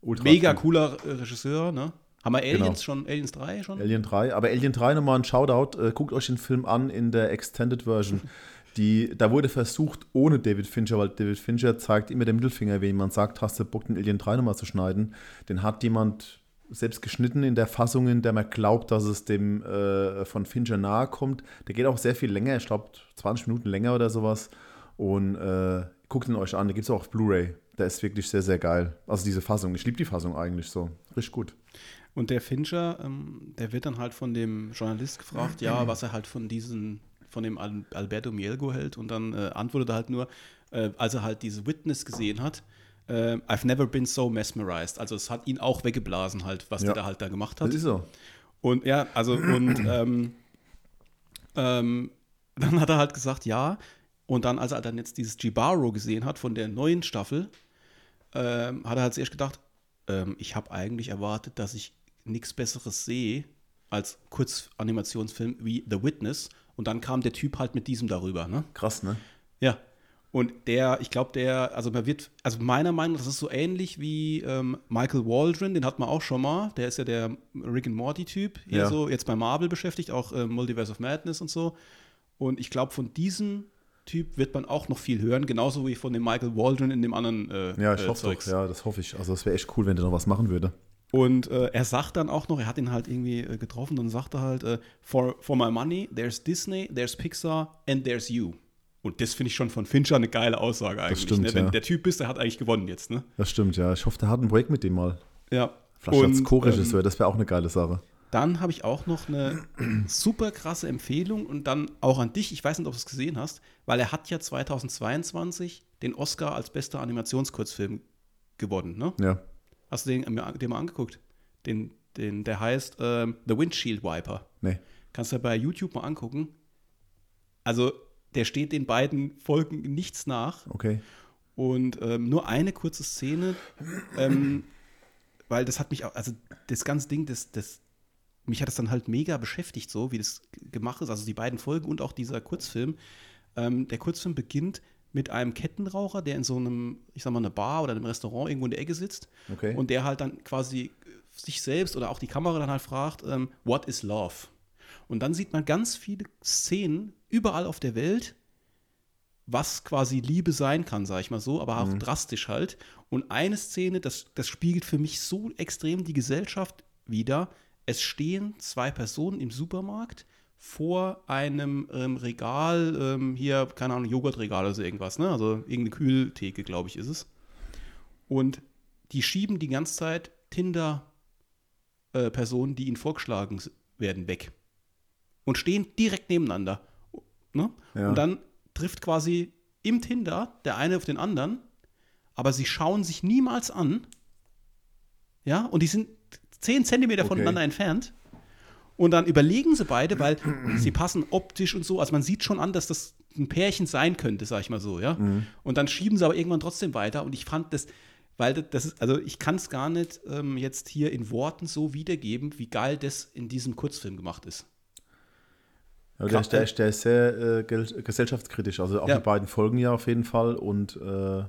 Ultra mega cool. cooler Regisseur, ne? Haben wir Aliens Genau. schon, Aliens 3 schon? Alien 3, aber Alien 3 nochmal ein Shoutout, äh, guckt euch den Film an in der Extended Version. (laughs) Die, da wurde versucht, ohne David Fincher, weil David Fincher zeigt immer den Mittelfinger, wenn jemand sagt, hast du Bock, den Alien 3 nochmal zu schneiden. Den hat jemand selbst geschnitten in der Fassung, in der man glaubt, dass es dem äh, von Fincher nahe kommt. Der geht auch sehr viel länger, ich glaube 20 Minuten länger oder sowas. Und äh, guckt ihn euch an, der gibt es auch auf Blu-ray. Der ist wirklich sehr, sehr geil. Also diese Fassung. Ich liebe die Fassung eigentlich so. Richtig gut. Und der Fincher, ähm, der wird dann halt von dem Journalist gefragt, ja, (clears throat) was er halt von diesen, von dem Al Alberto Mielgo hält. Und dann äh, antwortet er halt nur, äh, als er halt diese Witness gesehen hat, äh, I've never been so mesmerized. Also es hat ihn auch weggeblasen halt, was Ja. der da halt da gemacht hat. Das ist so. Und ja, also (clears throat) und ähm, ähm, dann hat er halt gesagt, ja. Und dann, als er dann jetzt dieses Jibaro gesehen hat von der neuen Staffel, ähm, hat er halt zuerst gedacht, ähm, ich habe eigentlich erwartet, dass ich nichts Besseres sehe als Kurzanimationsfilm wie The Witness. Und dann kam der Typ halt mit diesem darüber, ne? Krass, ne? Ja. Und der, ich glaube, der, also man wird, also meiner Meinung nach, das ist so ähnlich wie ähm, Michael Waldron, den hat man auch schon mal. Der ist ja der Rick and Morty-Typ, hier Ja. so jetzt bei Marvel beschäftigt, auch äh, Multiverse of Madness und so. Und ich glaube, von diesem Typ wird man auch noch viel hören, genauso wie von dem Michael Waldron in dem anderen äh, Ja, ich äh, hoffe Zeugs. doch. Ja, das hoffe ich. Also, es wäre echt cool, wenn der noch was machen würde. Und äh, er sagt dann auch noch, er hat ihn halt irgendwie äh, getroffen, dann sagt er halt, äh, for, for my money, there's Disney, there's Pixar and there's you. Und das finde ich schon von Fincher eine geile Aussage eigentlich. stimmt, ne? Wenn ja. der Typ bist, der hat eigentlich gewonnen jetzt, ne? Das stimmt, ja. Ich hoffe, der hat ein Projekt mit dem mal. Ja. Vielleicht als Co-Regisseur, ähm, das wäre auch eine geile Sache. dann habe ich auch noch eine (clears throat) super krasse Empfehlung und dann auch an dich. Ich weiß nicht, ob du es gesehen hast, weil er hat ja 2022 den Oscar als bester Animationskurzfilm gewonnen, ne? Ja. Hast du den dir mal angeguckt? Den, den, der heißt ähm, The Windshield Wiper. Nee. Kannst du bei YouTube mal angucken. Also, der steht den beiden Folgen nichts nach. Okay. Und ähm, nur eine kurze Szene, ähm, weil das hat mich auch, also das ganze Ding, das, das, mich hat das dann halt mega beschäftigt, so wie das gemacht ist. Also die beiden Folgen und auch dieser Kurzfilm. Ähm, der Kurzfilm beginnt mit einem Kettenraucher, der in so einem, ich sag mal, einer Bar oder einem Restaurant irgendwo in der Ecke sitzt Okay. und der halt dann quasi sich selbst oder auch die Kamera dann halt fragt, ähm, what is love? Und dann sieht man ganz viele Szenen überall auf der Welt, was quasi Liebe sein kann, sag ich mal so, aber auch drastisch halt. Und eine Szene, das, das spiegelt für mich so extrem die Gesellschaft wider. Es stehen zwei Personen im Supermarkt vor einem ähm, Regal, ähm, hier, keine Ahnung, Joghurtregal oder so irgendwas, ne? Also irgendeine Kühltheke, glaube ich, ist es. Und die schieben die ganze Zeit Tinder-Personen, die ihnen vorgeschlagen werden, weg. Und stehen direkt nebeneinander. Ne? Ja. Und dann trifft quasi im Tinder der eine auf den anderen, aber sie schauen sich niemals an. Ja, und die sind 10 Zentimeter Okay. voneinander entfernt. Und dann überlegen sie beide, weil sie passen optisch und so. Also man sieht schon an, dass das ein Pärchen sein könnte, sag ich mal so, ja. Und dann schieben sie aber irgendwann trotzdem weiter. Und ich fand das, weil das- ist, also ich kann es gar nicht ähm, jetzt hier in Worten so wiedergeben, wie geil das in diesem Kurzfilm gemacht ist. Ja, der, Krass, der, der ist sehr äh, gesellschaftskritisch. Also auch Ja. die beiden Folgen ja auf jeden Fall. Und äh,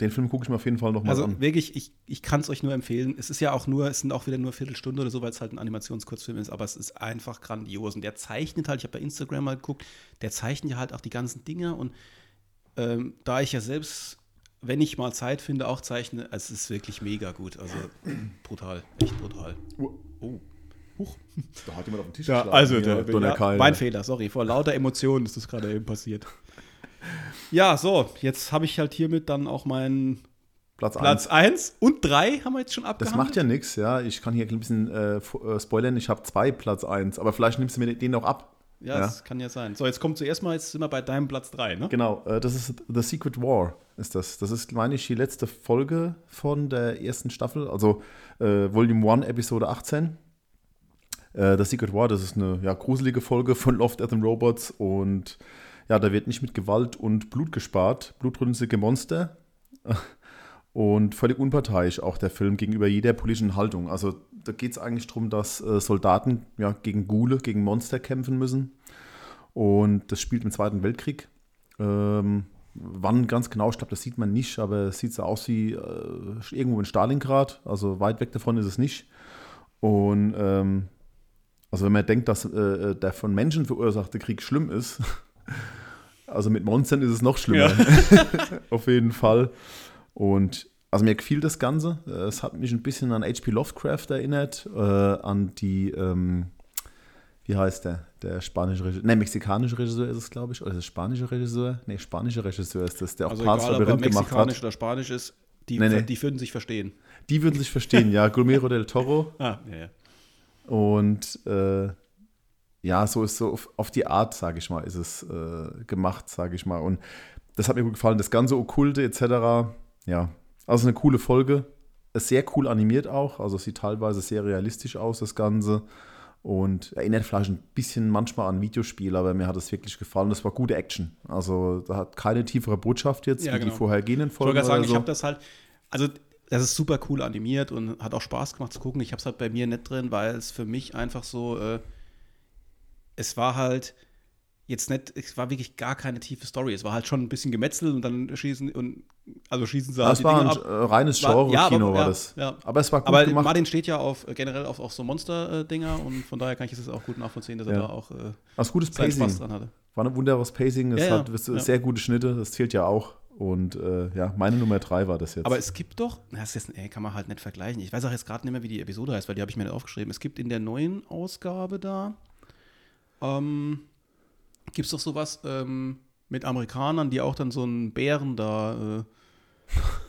den Film gucke ich mir auf jeden Fall nochmal Also an. wirklich, ich, ich kann es euch nur empfehlen. Es ist ja auch nur, es sind auch wieder nur Viertelstunde oder so, weil es halt ein Animationskurzfilm ist, aber es ist einfach grandios. Und der zeichnet halt, ich habe bei Instagram mal geguckt, der zeichnet ja halt auch die ganzen Dinge. Und ähm, da ich ja selbst, wenn ich mal Zeit finde, auch zeichne, es ist wirklich mega gut. Also (clears throat) brutal, echt brutal. Oh. Huch. Da hat jemand auf den Tisch Ja, geschlagen. also der, Donner ja, Keil. mein Fehler, sorry. Vor lauter Emotionen ist das gerade eben passiert. Ja, so, jetzt habe ich halt hiermit dann auch meinen Platz, Platz 1 und 3 haben wir jetzt schon Das abgehandelt. macht ja nichts, ja. Ich kann hier ein bisschen äh, äh, spoilern. Ich habe zwei Platz 1, aber vielleicht nimmst du mir den noch ab. Ja, Ja. das kann ja sein. So, jetzt kommt zuerst mal, jetzt sind wir bei deinem Platz 3, ne? Genau, äh, das ist The Secret War, ist das. Das ist, meine ich, die letzte Folge von der ersten Staffel, also äh, Volume 1, Episode 18. Äh, The Secret War, das ist eine ja, gruselige Folge von Love, Death and Robots und ja, da wird nicht mit Gewalt und Blut gespart. Blutrünstige Monster und völlig unparteiisch auch der Film gegenüber jeder politischen Haltung. Also da geht es eigentlich darum, dass äh, Soldaten ja, gegen Gule, gegen Monster kämpfen müssen. Und das spielt im Zweiten Weltkrieg. Ähm, wann ganz genau, ich glaube, das sieht man nicht, aber es sieht so aus wie äh, irgendwo in Stalingrad. Also weit weg davon ist es nicht. Und ähm, also wenn man denkt, dass äh, der von Menschen verursachte Krieg schlimm ist, (laughs) also mit Monstern ist es noch schlimmer. (laughs) Auf jeden Fall. Und also mir gefiel das Ganze. Es hat mich ein bisschen an H.P. Lovecraft erinnert, äh, an die, ähm, wie heißt der? Der spanische Regisseur, ne, mexikanische Regisseur ist es, glaube ich. Oder ist es spanische Regisseur? Ne, spanische Regisseur ist das, der auch Also Parts egal, ob Labyrinth gemacht mexikanisch hat. oder spanisch ist, die, Nee, nee. die würden sich verstehen. Die würden sich verstehen, ja. Gulmero del Toro. (laughs) Ah, ja, ja. Und äh, ja, so ist so auf, auf die Art, sage ich mal, ist es äh, gemacht, sage ich mal. Und das hat mir gut gefallen. Das ganze Okkulte etc. Ja, also eine coole Folge. Ist sehr cool animiert auch. Also sieht teilweise sehr realistisch aus, das Ganze. Und erinnert vielleicht ein bisschen manchmal an Videospiele, aber mir hat es wirklich gefallen. Das war gute Action. Also da hat keine tiefere Botschaft jetzt, Ja, wie genau. die vorhergehenden Ich wollte Folgen. gerade sagen, oder ich so. habe das halt, also das ist super cool animiert und hat auch Spaß gemacht zu gucken. Ich habe es halt bei mir nicht drin, weil es für mich einfach so, äh, es war halt jetzt nicht, es war wirklich gar keine tiefe Story. Es war halt schon ein bisschen gemetzelt und dann schießen und also schießen sie halt Das war Dinge ein ab. reines ja, Genre-Kino, aber- war ja, das. ja. Aber es war gut Aber gemacht. Martin steht ja auf generell auf auch so Monster-Dinger und von daher kann ich es auch gut nachvollziehen, dass er Ja. da auch äh, Was gutes seinen Spaß Pacing. dran hatte. War ein wunderbares Pacing. Es Ja, ja, hat ja. sehr gute Schnitte. Das zählt ja auch. Und äh, ja, meine Nummer drei war das jetzt. Aber es gibt doch, das ist ey, kann man halt nicht vergleichen. Ich weiß auch jetzt gerade nicht mehr, wie die Episode heißt, weil die habe ich mir nicht aufgeschrieben. Es gibt in der neuen Ausgabe da, ähm, gibt es doch sowas ähm, mit Amerikanern, die auch dann so einen Bären da äh,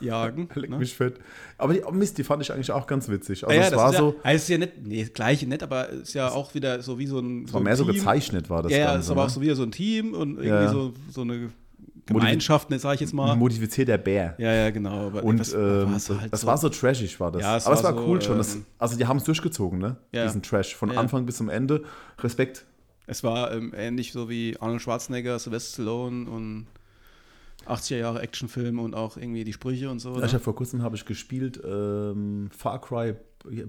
(laughs) jagen. Leck ne? mich fett. Aber die, oh Mist, die fand ich eigentlich auch ganz witzig. Also Ah ja, es das war ist so, ja, also es ist ja nicht, nee, das gleiche nicht, aber es ist ja auch wieder so wie so ein. es war mehr so gezeichnet, war das Ja, ja, es ist aber ne? auch so wieder so ein Team und irgendwie Ja, ja. so, so eine Gemeinschaft, ne, sag ich jetzt mal. modifizierter Bär. Ja, ja, genau. Aber Und was- ähm, halt das so- war so trashig, war das. Ja, es Aber es war war so, cool schon. Das, ähm, also die haben es durchgezogen, ne? Ja. Diesen Trash. Von Ja. Anfang bis zum Ende. Respekt. Es war ähm, ähnlich so wie Arnold Schwarzenegger, Sylvester Stallone und 80er Jahre Actionfilm und auch irgendwie die Sprüche und so. Ja, ne? ich hab vor kurzem habe ich gespielt ähm, Far Cry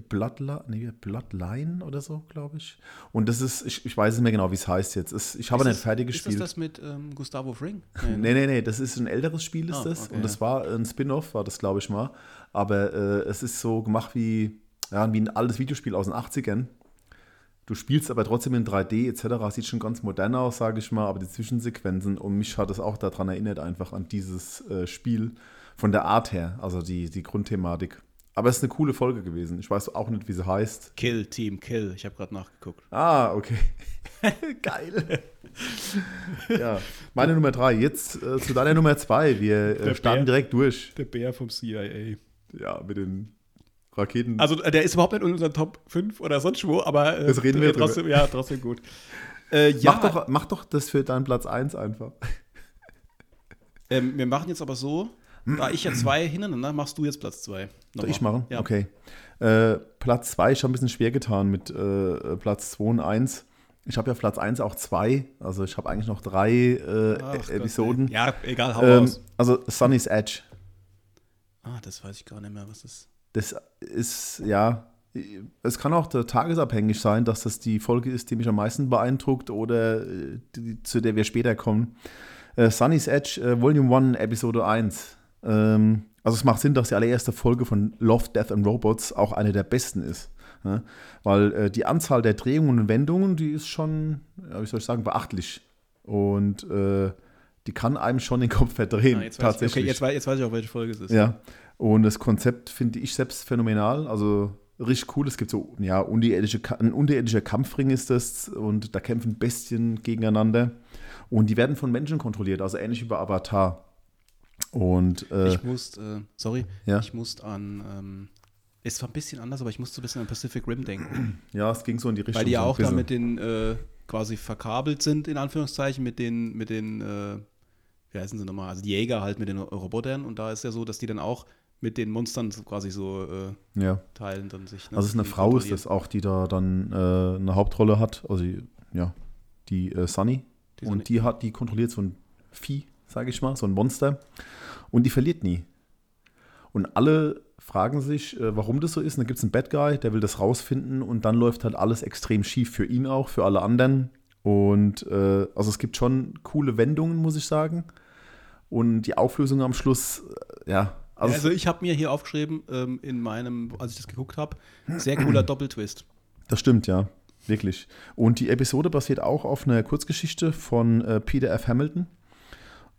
Bloodline, nee, Bloodline oder so, glaube ich. Und das ist, ich, ich weiß nicht mehr genau, wie es heißt jetzt. Es, ich habe Ist nicht fertig Ist gespielt. das das mit ähm, Gustavo Fring? (laughs) Nee, nee, nee, das ist ein älteres Spiel, ist Ah, das. okay, und das war ein Spin-off, war das, glaube ich mal. Aber äh, es ist so gemacht wie, ja, wie ein altes Videospiel aus den 80ern. Du spielst aber trotzdem in 3D etc. Sieht schon ganz modern aus, sage ich mal, aber die Zwischensequenzen und mich hat es auch daran erinnert, einfach an dieses äh, Spiel von der Art her, also die, die Grundthematik. Aber es ist eine coole Folge gewesen. Ich weiß auch nicht, wie sie heißt. Kill, Team Kill. Ich habe gerade nachgeguckt. Ah, okay. (laughs) Geil. ja, meine Nummer drei. Jetzt äh, zu deiner Nummer zwei. Wir äh, starten Bär. direkt durch. Der Bär vom CIA. Ja, mit den Raketen. Also äh, der ist überhaupt nicht in unseren Top 5 oder sonst wo, aber äh, Das reden wir trotzdem, ja, trotzdem gut. Äh, ja, mach, doch, mach doch das für deinen Platz 1 einfach. ähm, wir machen jetzt aber so, da ich ja zwei hintereinander, machst du jetzt Platz 2. Soll ich machen? Ja. Okay. Äh, Platz 2 ist schon ein bisschen schwer getan mit äh, Platz 2 und 1. Ich habe ja Platz 1 auch zwei. Also ich habe eigentlich noch drei äh, Ach Gott, Episoden. nee. Ja, egal, hau ähm, also Sunny's Edge. Ah, das weiß ich gar nicht mehr, was das ist. Das ist, ja, es kann auch tagesabhängig sein, dass das die Folge ist, die mich am meisten beeindruckt oder äh, die, zu der wir später kommen. Äh, Sunny's Edge, äh, Volume 1, Episode 1. Ähm, also es macht Sinn, dass die allererste Folge von Love, Death and Robots auch eine der besten ist. Ja? Weil äh, die Anzahl der Drehungen und Wendungen, die ist schon, ja, wie soll ich sagen, beachtlich. Und äh, die kann einem schon den Kopf verdrehen, Ah, jetzt weiß ich, tatsächlich. okay, jetzt, jetzt weiß ich auch, welche Folge es ist. Ja, und das Konzept finde ich selbst phänomenal. Also richtig cool. Es gibt so, ja, unterirdische, ein unterirdischer Kampfring ist das und da kämpfen Bestien gegeneinander. Und die werden von Menschen kontrolliert, also ähnlich wie bei Avatar. Und äh, Ich musste, äh, sorry, Ja. ich musste an, ähm, es war ein bisschen anders, aber ich musste ein bisschen an Pacific Rim denken. (clears throat) ja, es ging so in die Richtung. weil die ja so auch da mit den äh, quasi verkabelt sind, in Anführungszeichen, mit den, mit den, äh, wie heißen sie nochmal, also die Jäger halt mit den Robotern und da ist ja so, dass die dann auch mit den Monstern so quasi so äh, Ja, teilen dann sich. ne, also es ist eine die Frau, ist das auch, die da dann äh, eine Hauptrolle hat. Also ja, die äh, Sunny. Die Sunny. Und die hat, die kontrolliert so ein Vieh, sage ich mal, so ein Monster. Und die verliert nie. Und alle fragen sich, äh, warum das so ist. Und dann gibt es einen Bad Guy, der will das rausfinden und dann läuft halt alles extrem schief für ihn auch, für alle anderen. Und äh, also es gibt schon coole Wendungen, muss ich sagen. Und die Auflösung am Schluss, äh, ja. Also, Also, ich habe mir hier aufgeschrieben, ähm, in meinem, als ich das geguckt habe, sehr cooler (clears throat) Doppeltwist. das stimmt, ja. Wirklich. Und die Episode basiert auch auf einer Kurzgeschichte von äh, Peter F. Hamilton.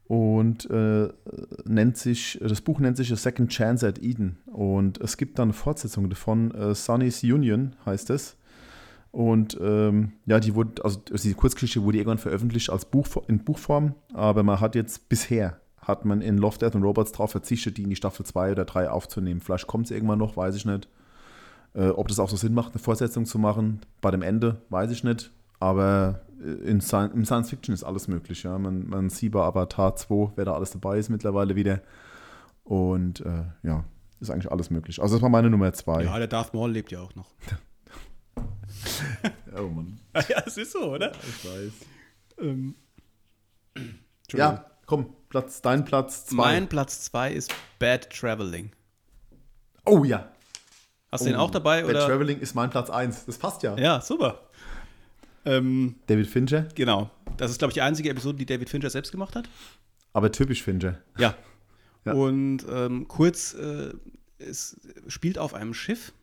Und äh, nennt sich, das Buch nennt sich A Second Chance at Eden. Und es gibt dann eine Fortsetzung davon, äh, Sunny's Union heißt es. Und ähm, ja, die wurde, also die Kurzgeschichte wurde irgendwann veröffentlicht als Buch in Buchform, aber man hat jetzt bisher hat man in Love, Death and Robots darauf verzichtet, die in die Staffel 2 oder 3 aufzunehmen. Vielleicht kommt es irgendwann noch, weiß ich nicht. Äh, ob das auch so Sinn macht, eine Fortsetzung zu machen, bei dem Ende, weiß ich nicht. Aber äh, in im Science Fiction ist alles möglich. Ja? Man, man sieht bei Avatar 2, wer da alles dabei ist mittlerweile wieder. Und äh, ja, ist eigentlich alles möglich. Also das war meine Nummer 2. Ja, der Darth Maul lebt ja auch noch. (laughs) oh Mann, ja, es ist so, oder? ich weiß. Ähm, Ja, komm, Platz, dein Platz 2. Mein Platz 2 ist Bad Traveling. Oh ja. Hast du den Oh, auch dabei? Bad Oder? Traveling ist mein Platz 1. Das passt ja. Ja, super. Ähm, David Fincher, genau. Das ist, glaube ich, die einzige Episode, die David Fincher selbst gemacht hat. aber typisch Fincher. Ja. (laughs) Ja. Und ähm, kurz, äh, es spielt auf einem Schiff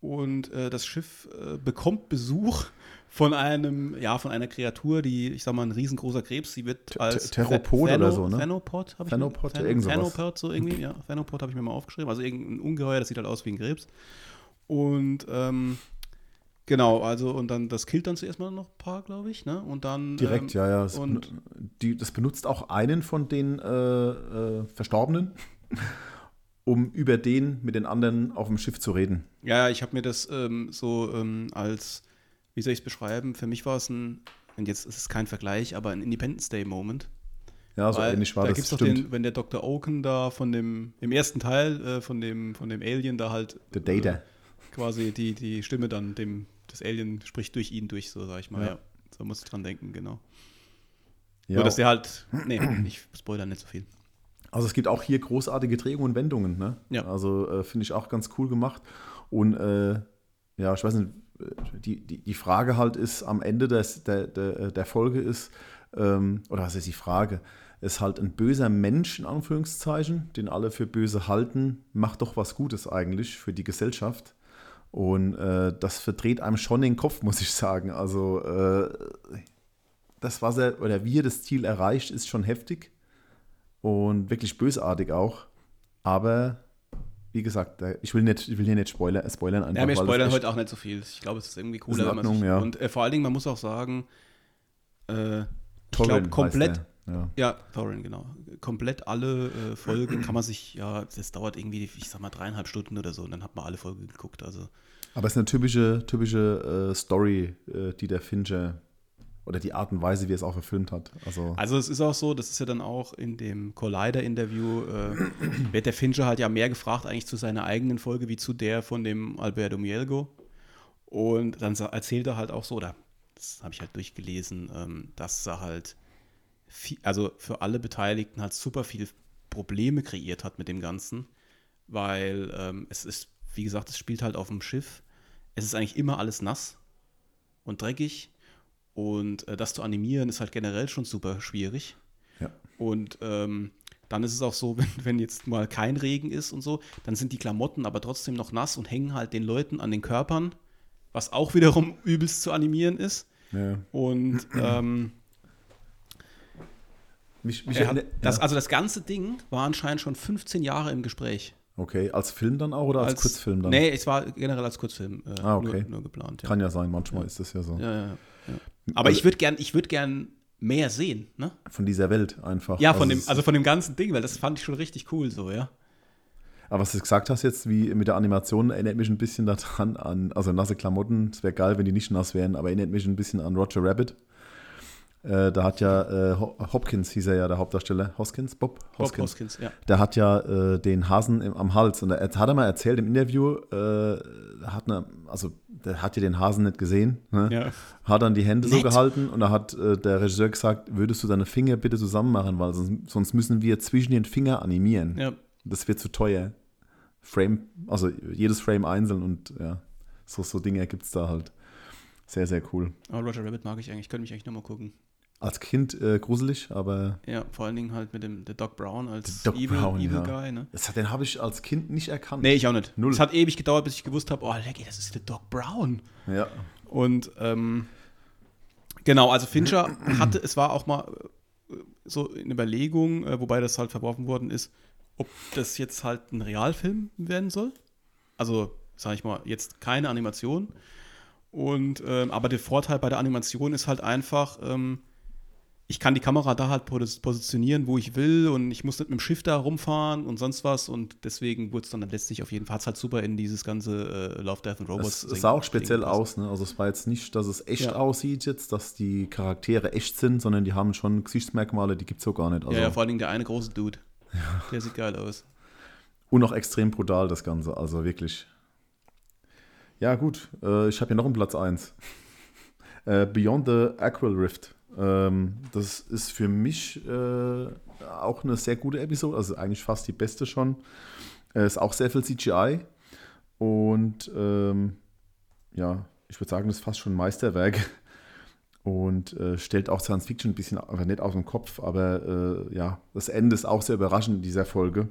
und äh, das Schiff äh, bekommt Besuch von einem, ja, von einer Kreatur, die, ich sag mal, ein riesengroßer Krebs, die wird als Theropod oder so, ne? Thanopod, habe ich Thanopod, mir, irgend sowas. So irgendwie, ja, Thanopod habe ich mir mal aufgeschrieben, also irgendein Ungeheuer, das sieht halt aus wie ein Krebs. Und ähm, genau, also und dann, das killt dann zuerst mal noch ein paar, glaube ich, ne? Und dann Direkt, ähm, ja, ja. Es und- die, das benutzt auch einen von den äh, äh, Verstorbenen, (laughs) um über den mit den anderen auf dem Schiff zu reden. Ja, ja, ich habe mir das ähm, so ähm, als, wie soll ich es beschreiben? Für mich war es ein, und jetzt ist es kein Vergleich, aber ein Independence Day Moment. Ja, so Weil ähnlich war da das. gibt's doch den, wenn der Dr. Oaken da von dem, im ersten Teil äh, von dem, von dem Alien da halt Der Data. äh, quasi die, die Stimme dann dem, das Alien spricht durch ihn durch, so sag ich mal. Ja. Ja. So muss ich dran denken, genau. ja, Nur, dass der halt, nee, (clears throat) ich spoilere nicht so viel. Also es gibt auch hier großartige Drehungen und Wendungen. Ne? Ja. Also äh, finde ich auch ganz cool gemacht. Und äh, ja, ich weiß nicht, die, die, die Frage halt ist am Ende des, der, der, der Folge ist, ähm, oder was ist die Frage? Ist halt ein böser Mensch, in Anführungszeichen, den alle für böse halten, macht doch was Gutes eigentlich für die Gesellschaft. Und äh, das verdreht einem schon den Kopf, (laughs) muss ich sagen. Also äh, das, was er oder wie er das Ziel erreicht, ist schon heftig und wirklich bösartig auch. Aber wie gesagt, da- ich will, nicht, ich will hier nicht spoilern, spoilern einfach. Ja, wir spoilern heute auch nicht so viel. Ich glaube, es ist irgendwie cooler, wenn man Ordnung, sich, ja. Und äh, vor allen Dingen, man muss auch sagen, äh, ich glaube, komplett, Ja. Ja, Thorin, genau. Komplett alle äh, Folgen kann man sich, ja, das dauert irgendwie, ich sag mal, dreieinhalb Stunden oder so und dann hat man alle Folgen geguckt. Also, Aber es ist eine typische, typische äh, Story, äh, die der Fincher oder die Art und Weise, wie er es auch verfilmt hat. Also, also es ist auch so, das ist ja dann auch in dem Collider-Interview, äh, wird der Fincher halt ja mehr gefragt eigentlich zu seiner eigenen Folge wie zu der von dem Alberto Mielgo. Und dann erzählt er halt auch so, oder das habe ich halt durchgelesen, ähm, dass er halt, viel, also für alle Beteiligten halt super viel Probleme kreiert hat mit dem Ganzen, weil ähm, es ist, wie gesagt, es spielt halt auf dem Schiff. Es ist eigentlich immer alles nass und dreckig und äh, das zu animieren ist halt generell schon super schwierig. ja. Und ähm, dann ist es auch so, (laughs) wenn, wenn jetzt mal kein Regen ist und so, dann sind die Klamotten aber trotzdem noch nass und hängen halt den Leuten an den Körpern, was auch wiederum (laughs) übelst zu animieren ist. ja. Und (clears throat) ähm, Mich, mich hat, das, ja. also das ganze Ding war anscheinend schon 15 Jahre im Gespräch. Okay, als Film dann auch oder als, Kurzfilm dann? Nee, es war generell als Kurzfilm äh, Ah, okay. nur, nur geplant. Ja. Kann ja sein, manchmal ist das ja so. Ja, ja, ja. Aber Also- ich würde gern, ich würd gern mehr sehen, ne? Von dieser Welt einfach. Ja, von dem, es- also von dem ganzen Ding, weil das fand ich schon richtig cool so, ja. Aber was du gesagt hast jetzt, wie mit der Animation, erinnert mich ein bisschen daran an, also nasse Klamotten, es wäre geil, wenn die nicht nass wären, aber erinnert mich ein bisschen an Roger Rabbit. Äh, da hat ja äh, Ho- Hopkins, hieß er ja, der Hauptdarsteller. Hoskins? Bob? Bob Hoskins, ja. Der hat ja äh, den Hasen im, am Hals und er hat er mal erzählt im Interview, äh, hat eine, also der hat ja den Hasen nicht gesehen, ne? Ja. hat dann die Hände so Nett. gehalten und da hat äh, der Regisseur gesagt, würdest du deine Finger bitte zusammen machen, weil sonst, sonst müssen wir zwischen den Finger animieren. Ja. Das wird zu teuer. Frame, also jedes Frame einzeln und ja, so, so Dinge gibt es da halt. Sehr, sehr cool. Aber Roger Rabbit mag ich eigentlich, könnte mich eigentlich nochmal gucken. Als Kind äh, gruselig, aber Ja, vor allen Dingen halt mit dem der Doc Brown als Doc Evil, Brown, Evil ja. Guy, ne? das, den habe ich als Kind nicht erkannt. Nee, ich auch nicht. Null. Es hat ewig gedauert, bis ich gewusst habe, oh, lecky, das ist der Doc Brown. Ja. Und ähm, genau, also Fincher hatte, es war auch mal äh, so in Überlegung, äh, wobei das halt verworfen worden ist, ob das jetzt halt ein Realfilm werden soll. Also, sag ich mal, jetzt keine Animation. Und ähm, aber der Vorteil bei der Animation ist halt einfach, ähm, ich kann die Kamera da halt pos- positionieren, wo ich will und ich muss nicht mit dem Schiff da rumfahren und sonst was und deswegen wurde es dann letztlich auf jeden Fall halt super in dieses ganze äh, Love, Death and Robots. Es, sah auch speziell aus, ne? Also es war jetzt nicht, dass es echt Ja. aussieht jetzt, dass die Charaktere echt sind, sondern die haben schon Gesichtsmerkmale, die gibt es so gar nicht. Also, ja, ja, vor allen Dingen der eine große Dude. Der sieht geil aus. und auch extrem brutal das Ganze, also wirklich. Ja, gut, äh, ich habe hier noch einen Platz 1. (laughs) äh, Beyond the Aquil Rift. Ähm, das ist für mich äh, auch eine sehr gute Episode, also eigentlich fast die beste schon. Äh, ist auch sehr viel CGI. Und ähm, ja, ich würde sagen, das ist fast schon ein Meisterwerk. Und äh, stellt auch Science Fiction ein bisschen, aber nicht aus dem Kopf, aber äh, ja, das Ende ist auch sehr überraschend in dieser Folge.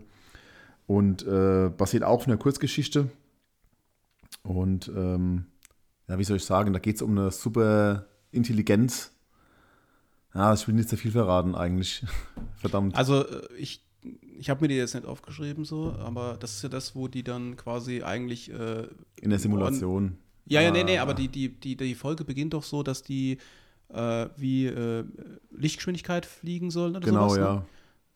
Und äh, basiert auch auf einer Kurzgeschichte. Und ähm, ja, wie soll ich sagen, da geht es um eine super Intelligenz. Ja, ich will nicht zu viel verraten eigentlich. (laughs) Verdammt. Also äh, ich, ich habe mir die jetzt nicht aufgeschrieben so, aber das ist ja das, wo die dann quasi eigentlich äh, in der Simulation. Ja, ja, nee, nee, aber die, die, die, die Folge beginnt doch so, dass die äh, wie äh, Lichtgeschwindigkeit fliegen sollen oder genau, sowas. ja. Ne?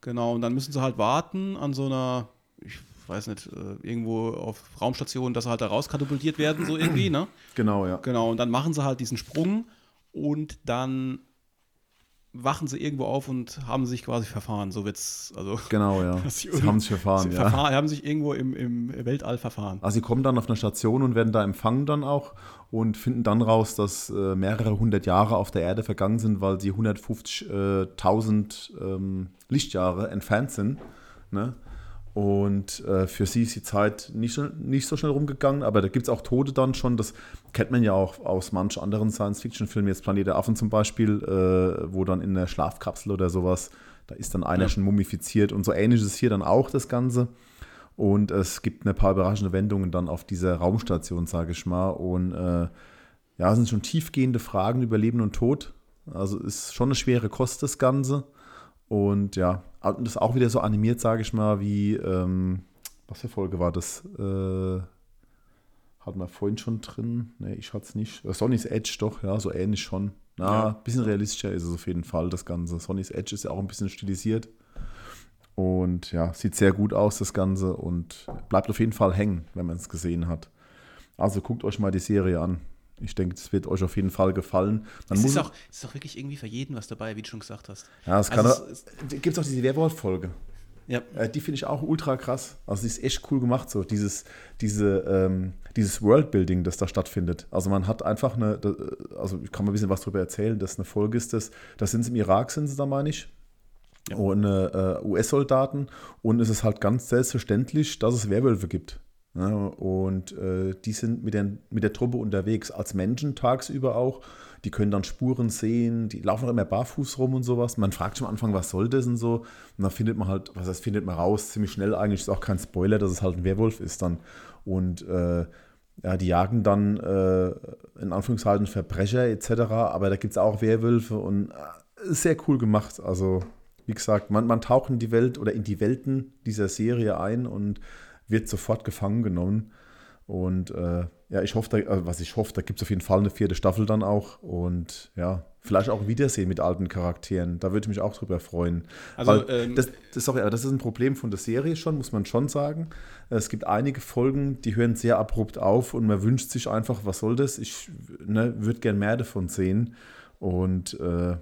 Genau, und dann müssen sie halt warten an so einer, ich weiß nicht, äh, irgendwo auf Raumstationen, dass sie halt da rauskatapultiert werden, so irgendwie, ne? (clears throat) Genau, ja. Genau, und dann machen sie halt diesen Sprung und dann wachen sie irgendwo auf und haben sich quasi verfahren. So wird's, also. Genau, ja. (laughs) Sie Sie haben sich verfahren, sie ja. verfahren, haben sich irgendwo im, im Weltall verfahren. Also sie kommen dann auf eine Station und werden da empfangen dann auch und finden dann raus, dass äh, mehrere hundert Jahre auf der Erde vergangen sind, weil sie 150.000 ähm, Lichtjahre entfernt sind. Ne? Und äh, für sie ist die Zeit nicht, so- nicht so schnell rumgegangen, aber da gibt es auch Tode dann schon. Das kennt man ja auch aus manch anderen Science-Fiction-Filmen, jetzt Planet der Affen zum Beispiel, äh, wo dann in der Schlafkapsel oder sowas, da ist dann einer Ja. schon mumifiziert und so ähnlich ist hier dann auch das Ganze. Und es gibt ein paar überraschende Wendungen dann auf dieser Raumstation, sage ich mal. Und äh, ja, es sind schon tiefgehende Fragen über Leben und Tod. Also ist schon eine schwere Kost, das Ganze. Und ja, und das ist auch wieder so animiert, sage ich mal, wie, ähm, was für Folge war das? Äh, hatten wir vorhin schon drin? Ne, ich hatte es nicht. Äh, Sonny's Edge doch, ja, so ähnlich schon. Na, Ja. ein bisschen realistischer ist es auf jeden Fall, das Ganze. Sonny's Edge ist ja auch ein bisschen stilisiert. Und ja, sieht sehr gut aus, das Ganze. Und bleibt auf jeden Fall hängen, wenn man es gesehen hat. Also guckt euch mal die Serie an. Ich denke, es wird euch auf jeden Fall gefallen. Man Es muss ist, auch, es ist auch wirklich irgendwie für jeden was dabei, wie du schon gesagt hast. ja, es kann Also auch, es gibt es auch diese Werwolf-Folge. Ja. Äh, die finde ich auch ultra krass. Also die ist echt cool gemacht, so dieses, diese, ähm, dieses Worldbuilding, das da stattfindet. Also man hat einfach eine, da- also ich kann mal ein bisschen was darüber erzählen, dass eine Folge ist das, das sind sie im Irak, sind sie da, meine ich. Ja. Und äh, US-Soldaten. Und es ist halt ganz selbstverständlich, dass es Werwölfe gibt. Ja, und äh, die sind mit, den, mit der Truppe unterwegs, als Menschen tagsüber auch. Die können dann Spuren sehen, die laufen auch immer barfuß rum und sowas. Man fragt schon am Anfang, was soll das und so. Und dann findet man halt, was heißt, findet man raus, ziemlich schnell eigentlich, ist auch kein Spoiler, dass es halt ein Werwolf ist dann. Und äh, ja, die jagen dann äh, in Anführungszeichen Verbrecher etc., aber da gibt es auch Werwölfe und äh, ist sehr cool gemacht. Also, wie gesagt, man, man taucht in die Welt oder in die Welten dieser Serie ein und wird sofort gefangen genommen. Und äh, ja, ich hoffe, da, also was ich hoffe, da gibt es auf jeden Fall eine vierte Staffel dann auch. Und ja, vielleicht auch Wiedersehen mit alten Charakteren. Da würde ich mich auch drüber freuen. Also, ähm, das, das, sorry, aber das ist ein Problem von der Serie schon, muss man schon sagen. Es gibt einige Folgen, die hören sehr abrupt auf und man wünscht sich einfach, was soll das? Ich ne, würde gern mehr davon sehen. Und äh,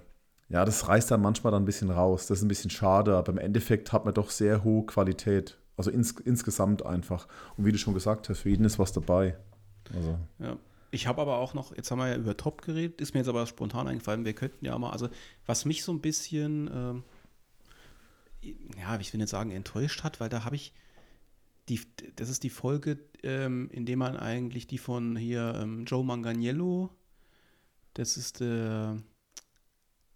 ja, das reißt dann manchmal dann ein bisschen raus. Das ist ein bisschen schade, aber im Endeffekt hat man doch sehr hohe Qualität. Also ins, insgesamt einfach. Und wie du schon gesagt hast, für jeden ist was dabei. Also, Ja. Ich habe aber auch noch, jetzt haben wir ja über Top geredet, ist mir jetzt aber spontan eingefallen, wir könnten ja mal, also was mich so ein bisschen, ähm, ja, ich will nicht sagen enttäuscht hat, weil da habe ich, die, das ist die Folge, ähm, in der man eigentlich die von hier ähm, Joe Manganiello, das ist der,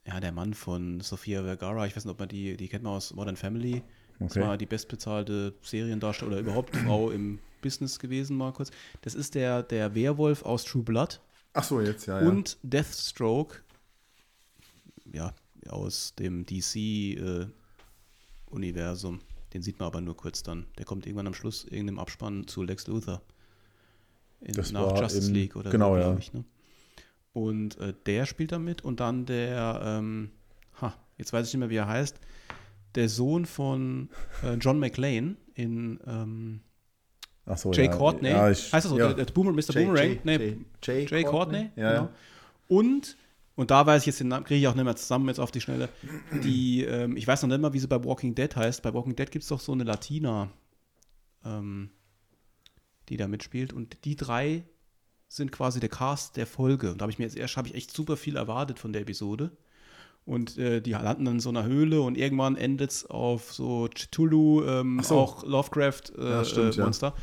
ja, der Mann von Sofia Vergara, ich weiß nicht, ob man die, die kennt man aus Modern Family, das Okay. war die bestbezahlte Seriendarsteller oder überhaupt Frau im Business gewesen, mal kurz. Das ist der, der Werwolf aus True Blood ach so, jetzt, ja. ja. und Deathstroke, ja, aus dem DC-Universum. Den sieht man aber nur kurz dann. Der kommt irgendwann am Schluss irgendeinem Abspann zu Lex Luthor. In, Das nach war Justice in- League oder genau, so, ja. glaube ich. Ne? Und äh, der spielt da mit und dann der, ähm, ha, jetzt weiß ich nicht mehr, wie er heißt, der Sohn von äh, John McClane in ähm, ach so, Jay ja. Courtney. Ja, ich, heißt das so? ja. Der, der Boomer, Mr. Jay- Boomerang? Jay- nee, Jay- Jay Jay Courtney. Ja, genau. ja. Und, und da weiß ich jetzt den Namen, kriege ich auch nicht mehr zusammen jetzt auf die Schnelle. Die, ähm, ich weiß noch nicht mal, wie sie bei Walking Dead heißt. Bei Walking Dead gibt es doch so eine Latina, ähm, die da mitspielt. Und die drei sind quasi der Cast der Folge. Und da habe ich mir jetzt erst habe ich echt super viel erwartet von der Episode. Und äh, die landen dann in so einer Höhle und irgendwann endet es auf so Cthulhu, ähm, so. auch Lovecraft-Monster. Äh, ja. Monster.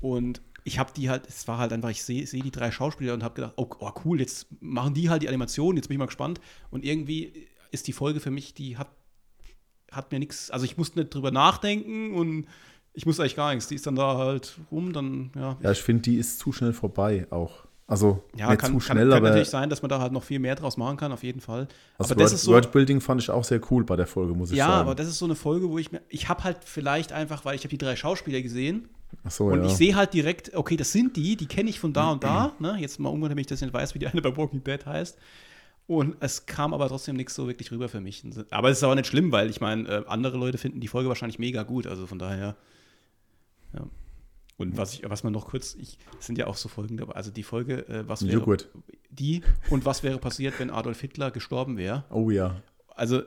Und ich habe die halt, es war halt einfach, ich sehe seh die drei Schauspieler und habe gedacht, oh, oh cool, jetzt machen die halt die Animation, jetzt bin ich mal gespannt. Und irgendwie ist die Folge für mich, die hat, hat mir nichts, also ich musste nicht drüber nachdenken und ich musste eigentlich gar nichts. Die ist dann da halt rum, dann, ja. Ja, ich finde, die ist zu schnell vorbei auch. Also Ja, nicht kann, zu kann, schnell, kann aber natürlich sein, dass man da halt noch viel mehr draus machen kann, auf jeden Fall. das aber das Word, so, Wordbuilding fand ich auch sehr cool bei der Folge, muss ich ja, sagen. aber das ist so eine Folge, wo ich mir, ich habe halt vielleicht einfach, weil ich habe die drei Schauspieler gesehen so, und ja. ich sehe halt direkt, okay, das sind die, die kenne ich von da und da. (clears throat) Ne? Jetzt mal umgekehrt, wenn ich das nicht weiß, wie die eine bei Walking Dead heißt. Und es kam aber trotzdem nichts so wirklich rüber für mich. Aber es ist aber nicht schlimm, weil ich meine, äh, andere Leute finden die Folge wahrscheinlich mega gut. Also von daher. Ja. Und was ich, was man noch kurz, ich, es sind ja auch so Folgen dabei. Also die Folge, äh, was wäre Joghurt. die und was wäre passiert, wenn Adolf Hitler gestorben wäre. Oh ja. Also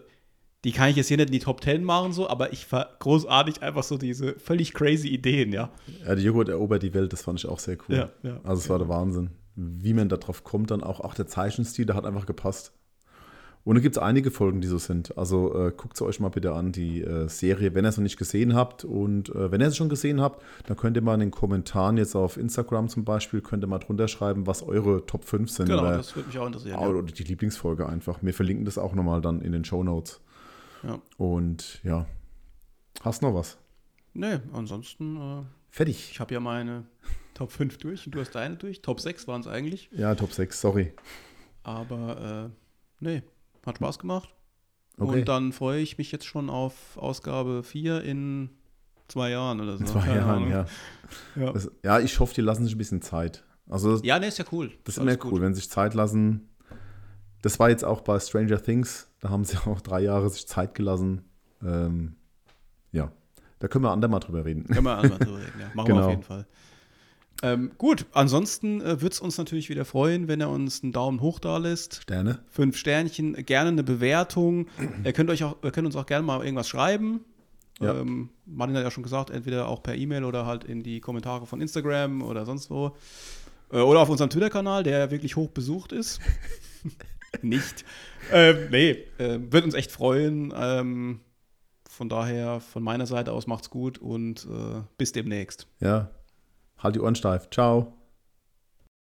die kann ich jetzt hier nicht in die Top 10 machen, so, aber ich war großartig einfach so diese völlig crazy Ideen, ja. Ja, die Joghurt erobert die Welt, das fand ich auch sehr cool. Ja, ja. also es war der Wahnsinn. Wie man da drauf kommt, dann auch, auch der Zeichenstil, der hat einfach gepasst. Und da gibt es einige Folgen, die so sind. Also äh, guckt sie euch mal bitte an, die äh, Serie, wenn ihr es noch nicht gesehen habt. Und äh, wenn ihr es schon gesehen habt, dann könnt ihr mal in den Kommentaren jetzt auf Instagram zum Beispiel, könnt ihr mal drunter schreiben, was eure Top 5 sind. Genau, oder, das würde mich auch interessieren. oder die Lieblingsfolge einfach. Wir verlinken das auch nochmal dann in den Show Notes. Ja. Und ja, hast noch was? Nee, ansonsten, äh, Fertig. ich habe ja meine (laughs) Top 5 durch und du hast deine durch. Top 6 waren es eigentlich. Ja, Top 6, sorry. Aber äh, nee, hat Spaß gemacht. Okay. Und dann freue ich mich jetzt schon auf Ausgabe 4 in zwei Jahren oder so. In zwei Keine Jahren, Ahnung. ja. Ja. Das, ja, ich hoffe, die lassen sich ein bisschen Zeit. Also, das, ja, nee, ist ja cool. das ist immer cool, wenn sie sich Zeit lassen. Das war jetzt auch bei Stranger Things. Da haben sie (laughs) auch drei Jahre sich Zeit gelassen. Ähm, ja, da können wir andermal drüber reden. Können wir einmal drüber reden, ja. Machen wir Genau. auf jeden Fall. Ähm, gut, ansonsten äh, würde es uns natürlich wieder freuen, wenn er uns einen Daumen hoch da lässt. Sterne. Fünf Sternchen, gerne eine Bewertung. ihr, könnt euch auch, ihr könnt uns auch gerne mal irgendwas schreiben. Ja. Ähm, Martin hat ja schon gesagt, entweder auch per E-Mail oder halt in die Kommentare von Instagram oder sonst wo. Äh, oder auf unserem Twitter-Kanal, der wirklich hoch besucht ist. (laughs) Nicht. Ähm, nee, äh, wird uns echt freuen. Ähm, von daher, von meiner Seite aus macht's gut und äh, bis demnächst. Ja, halt die Ohren steif. Ciao.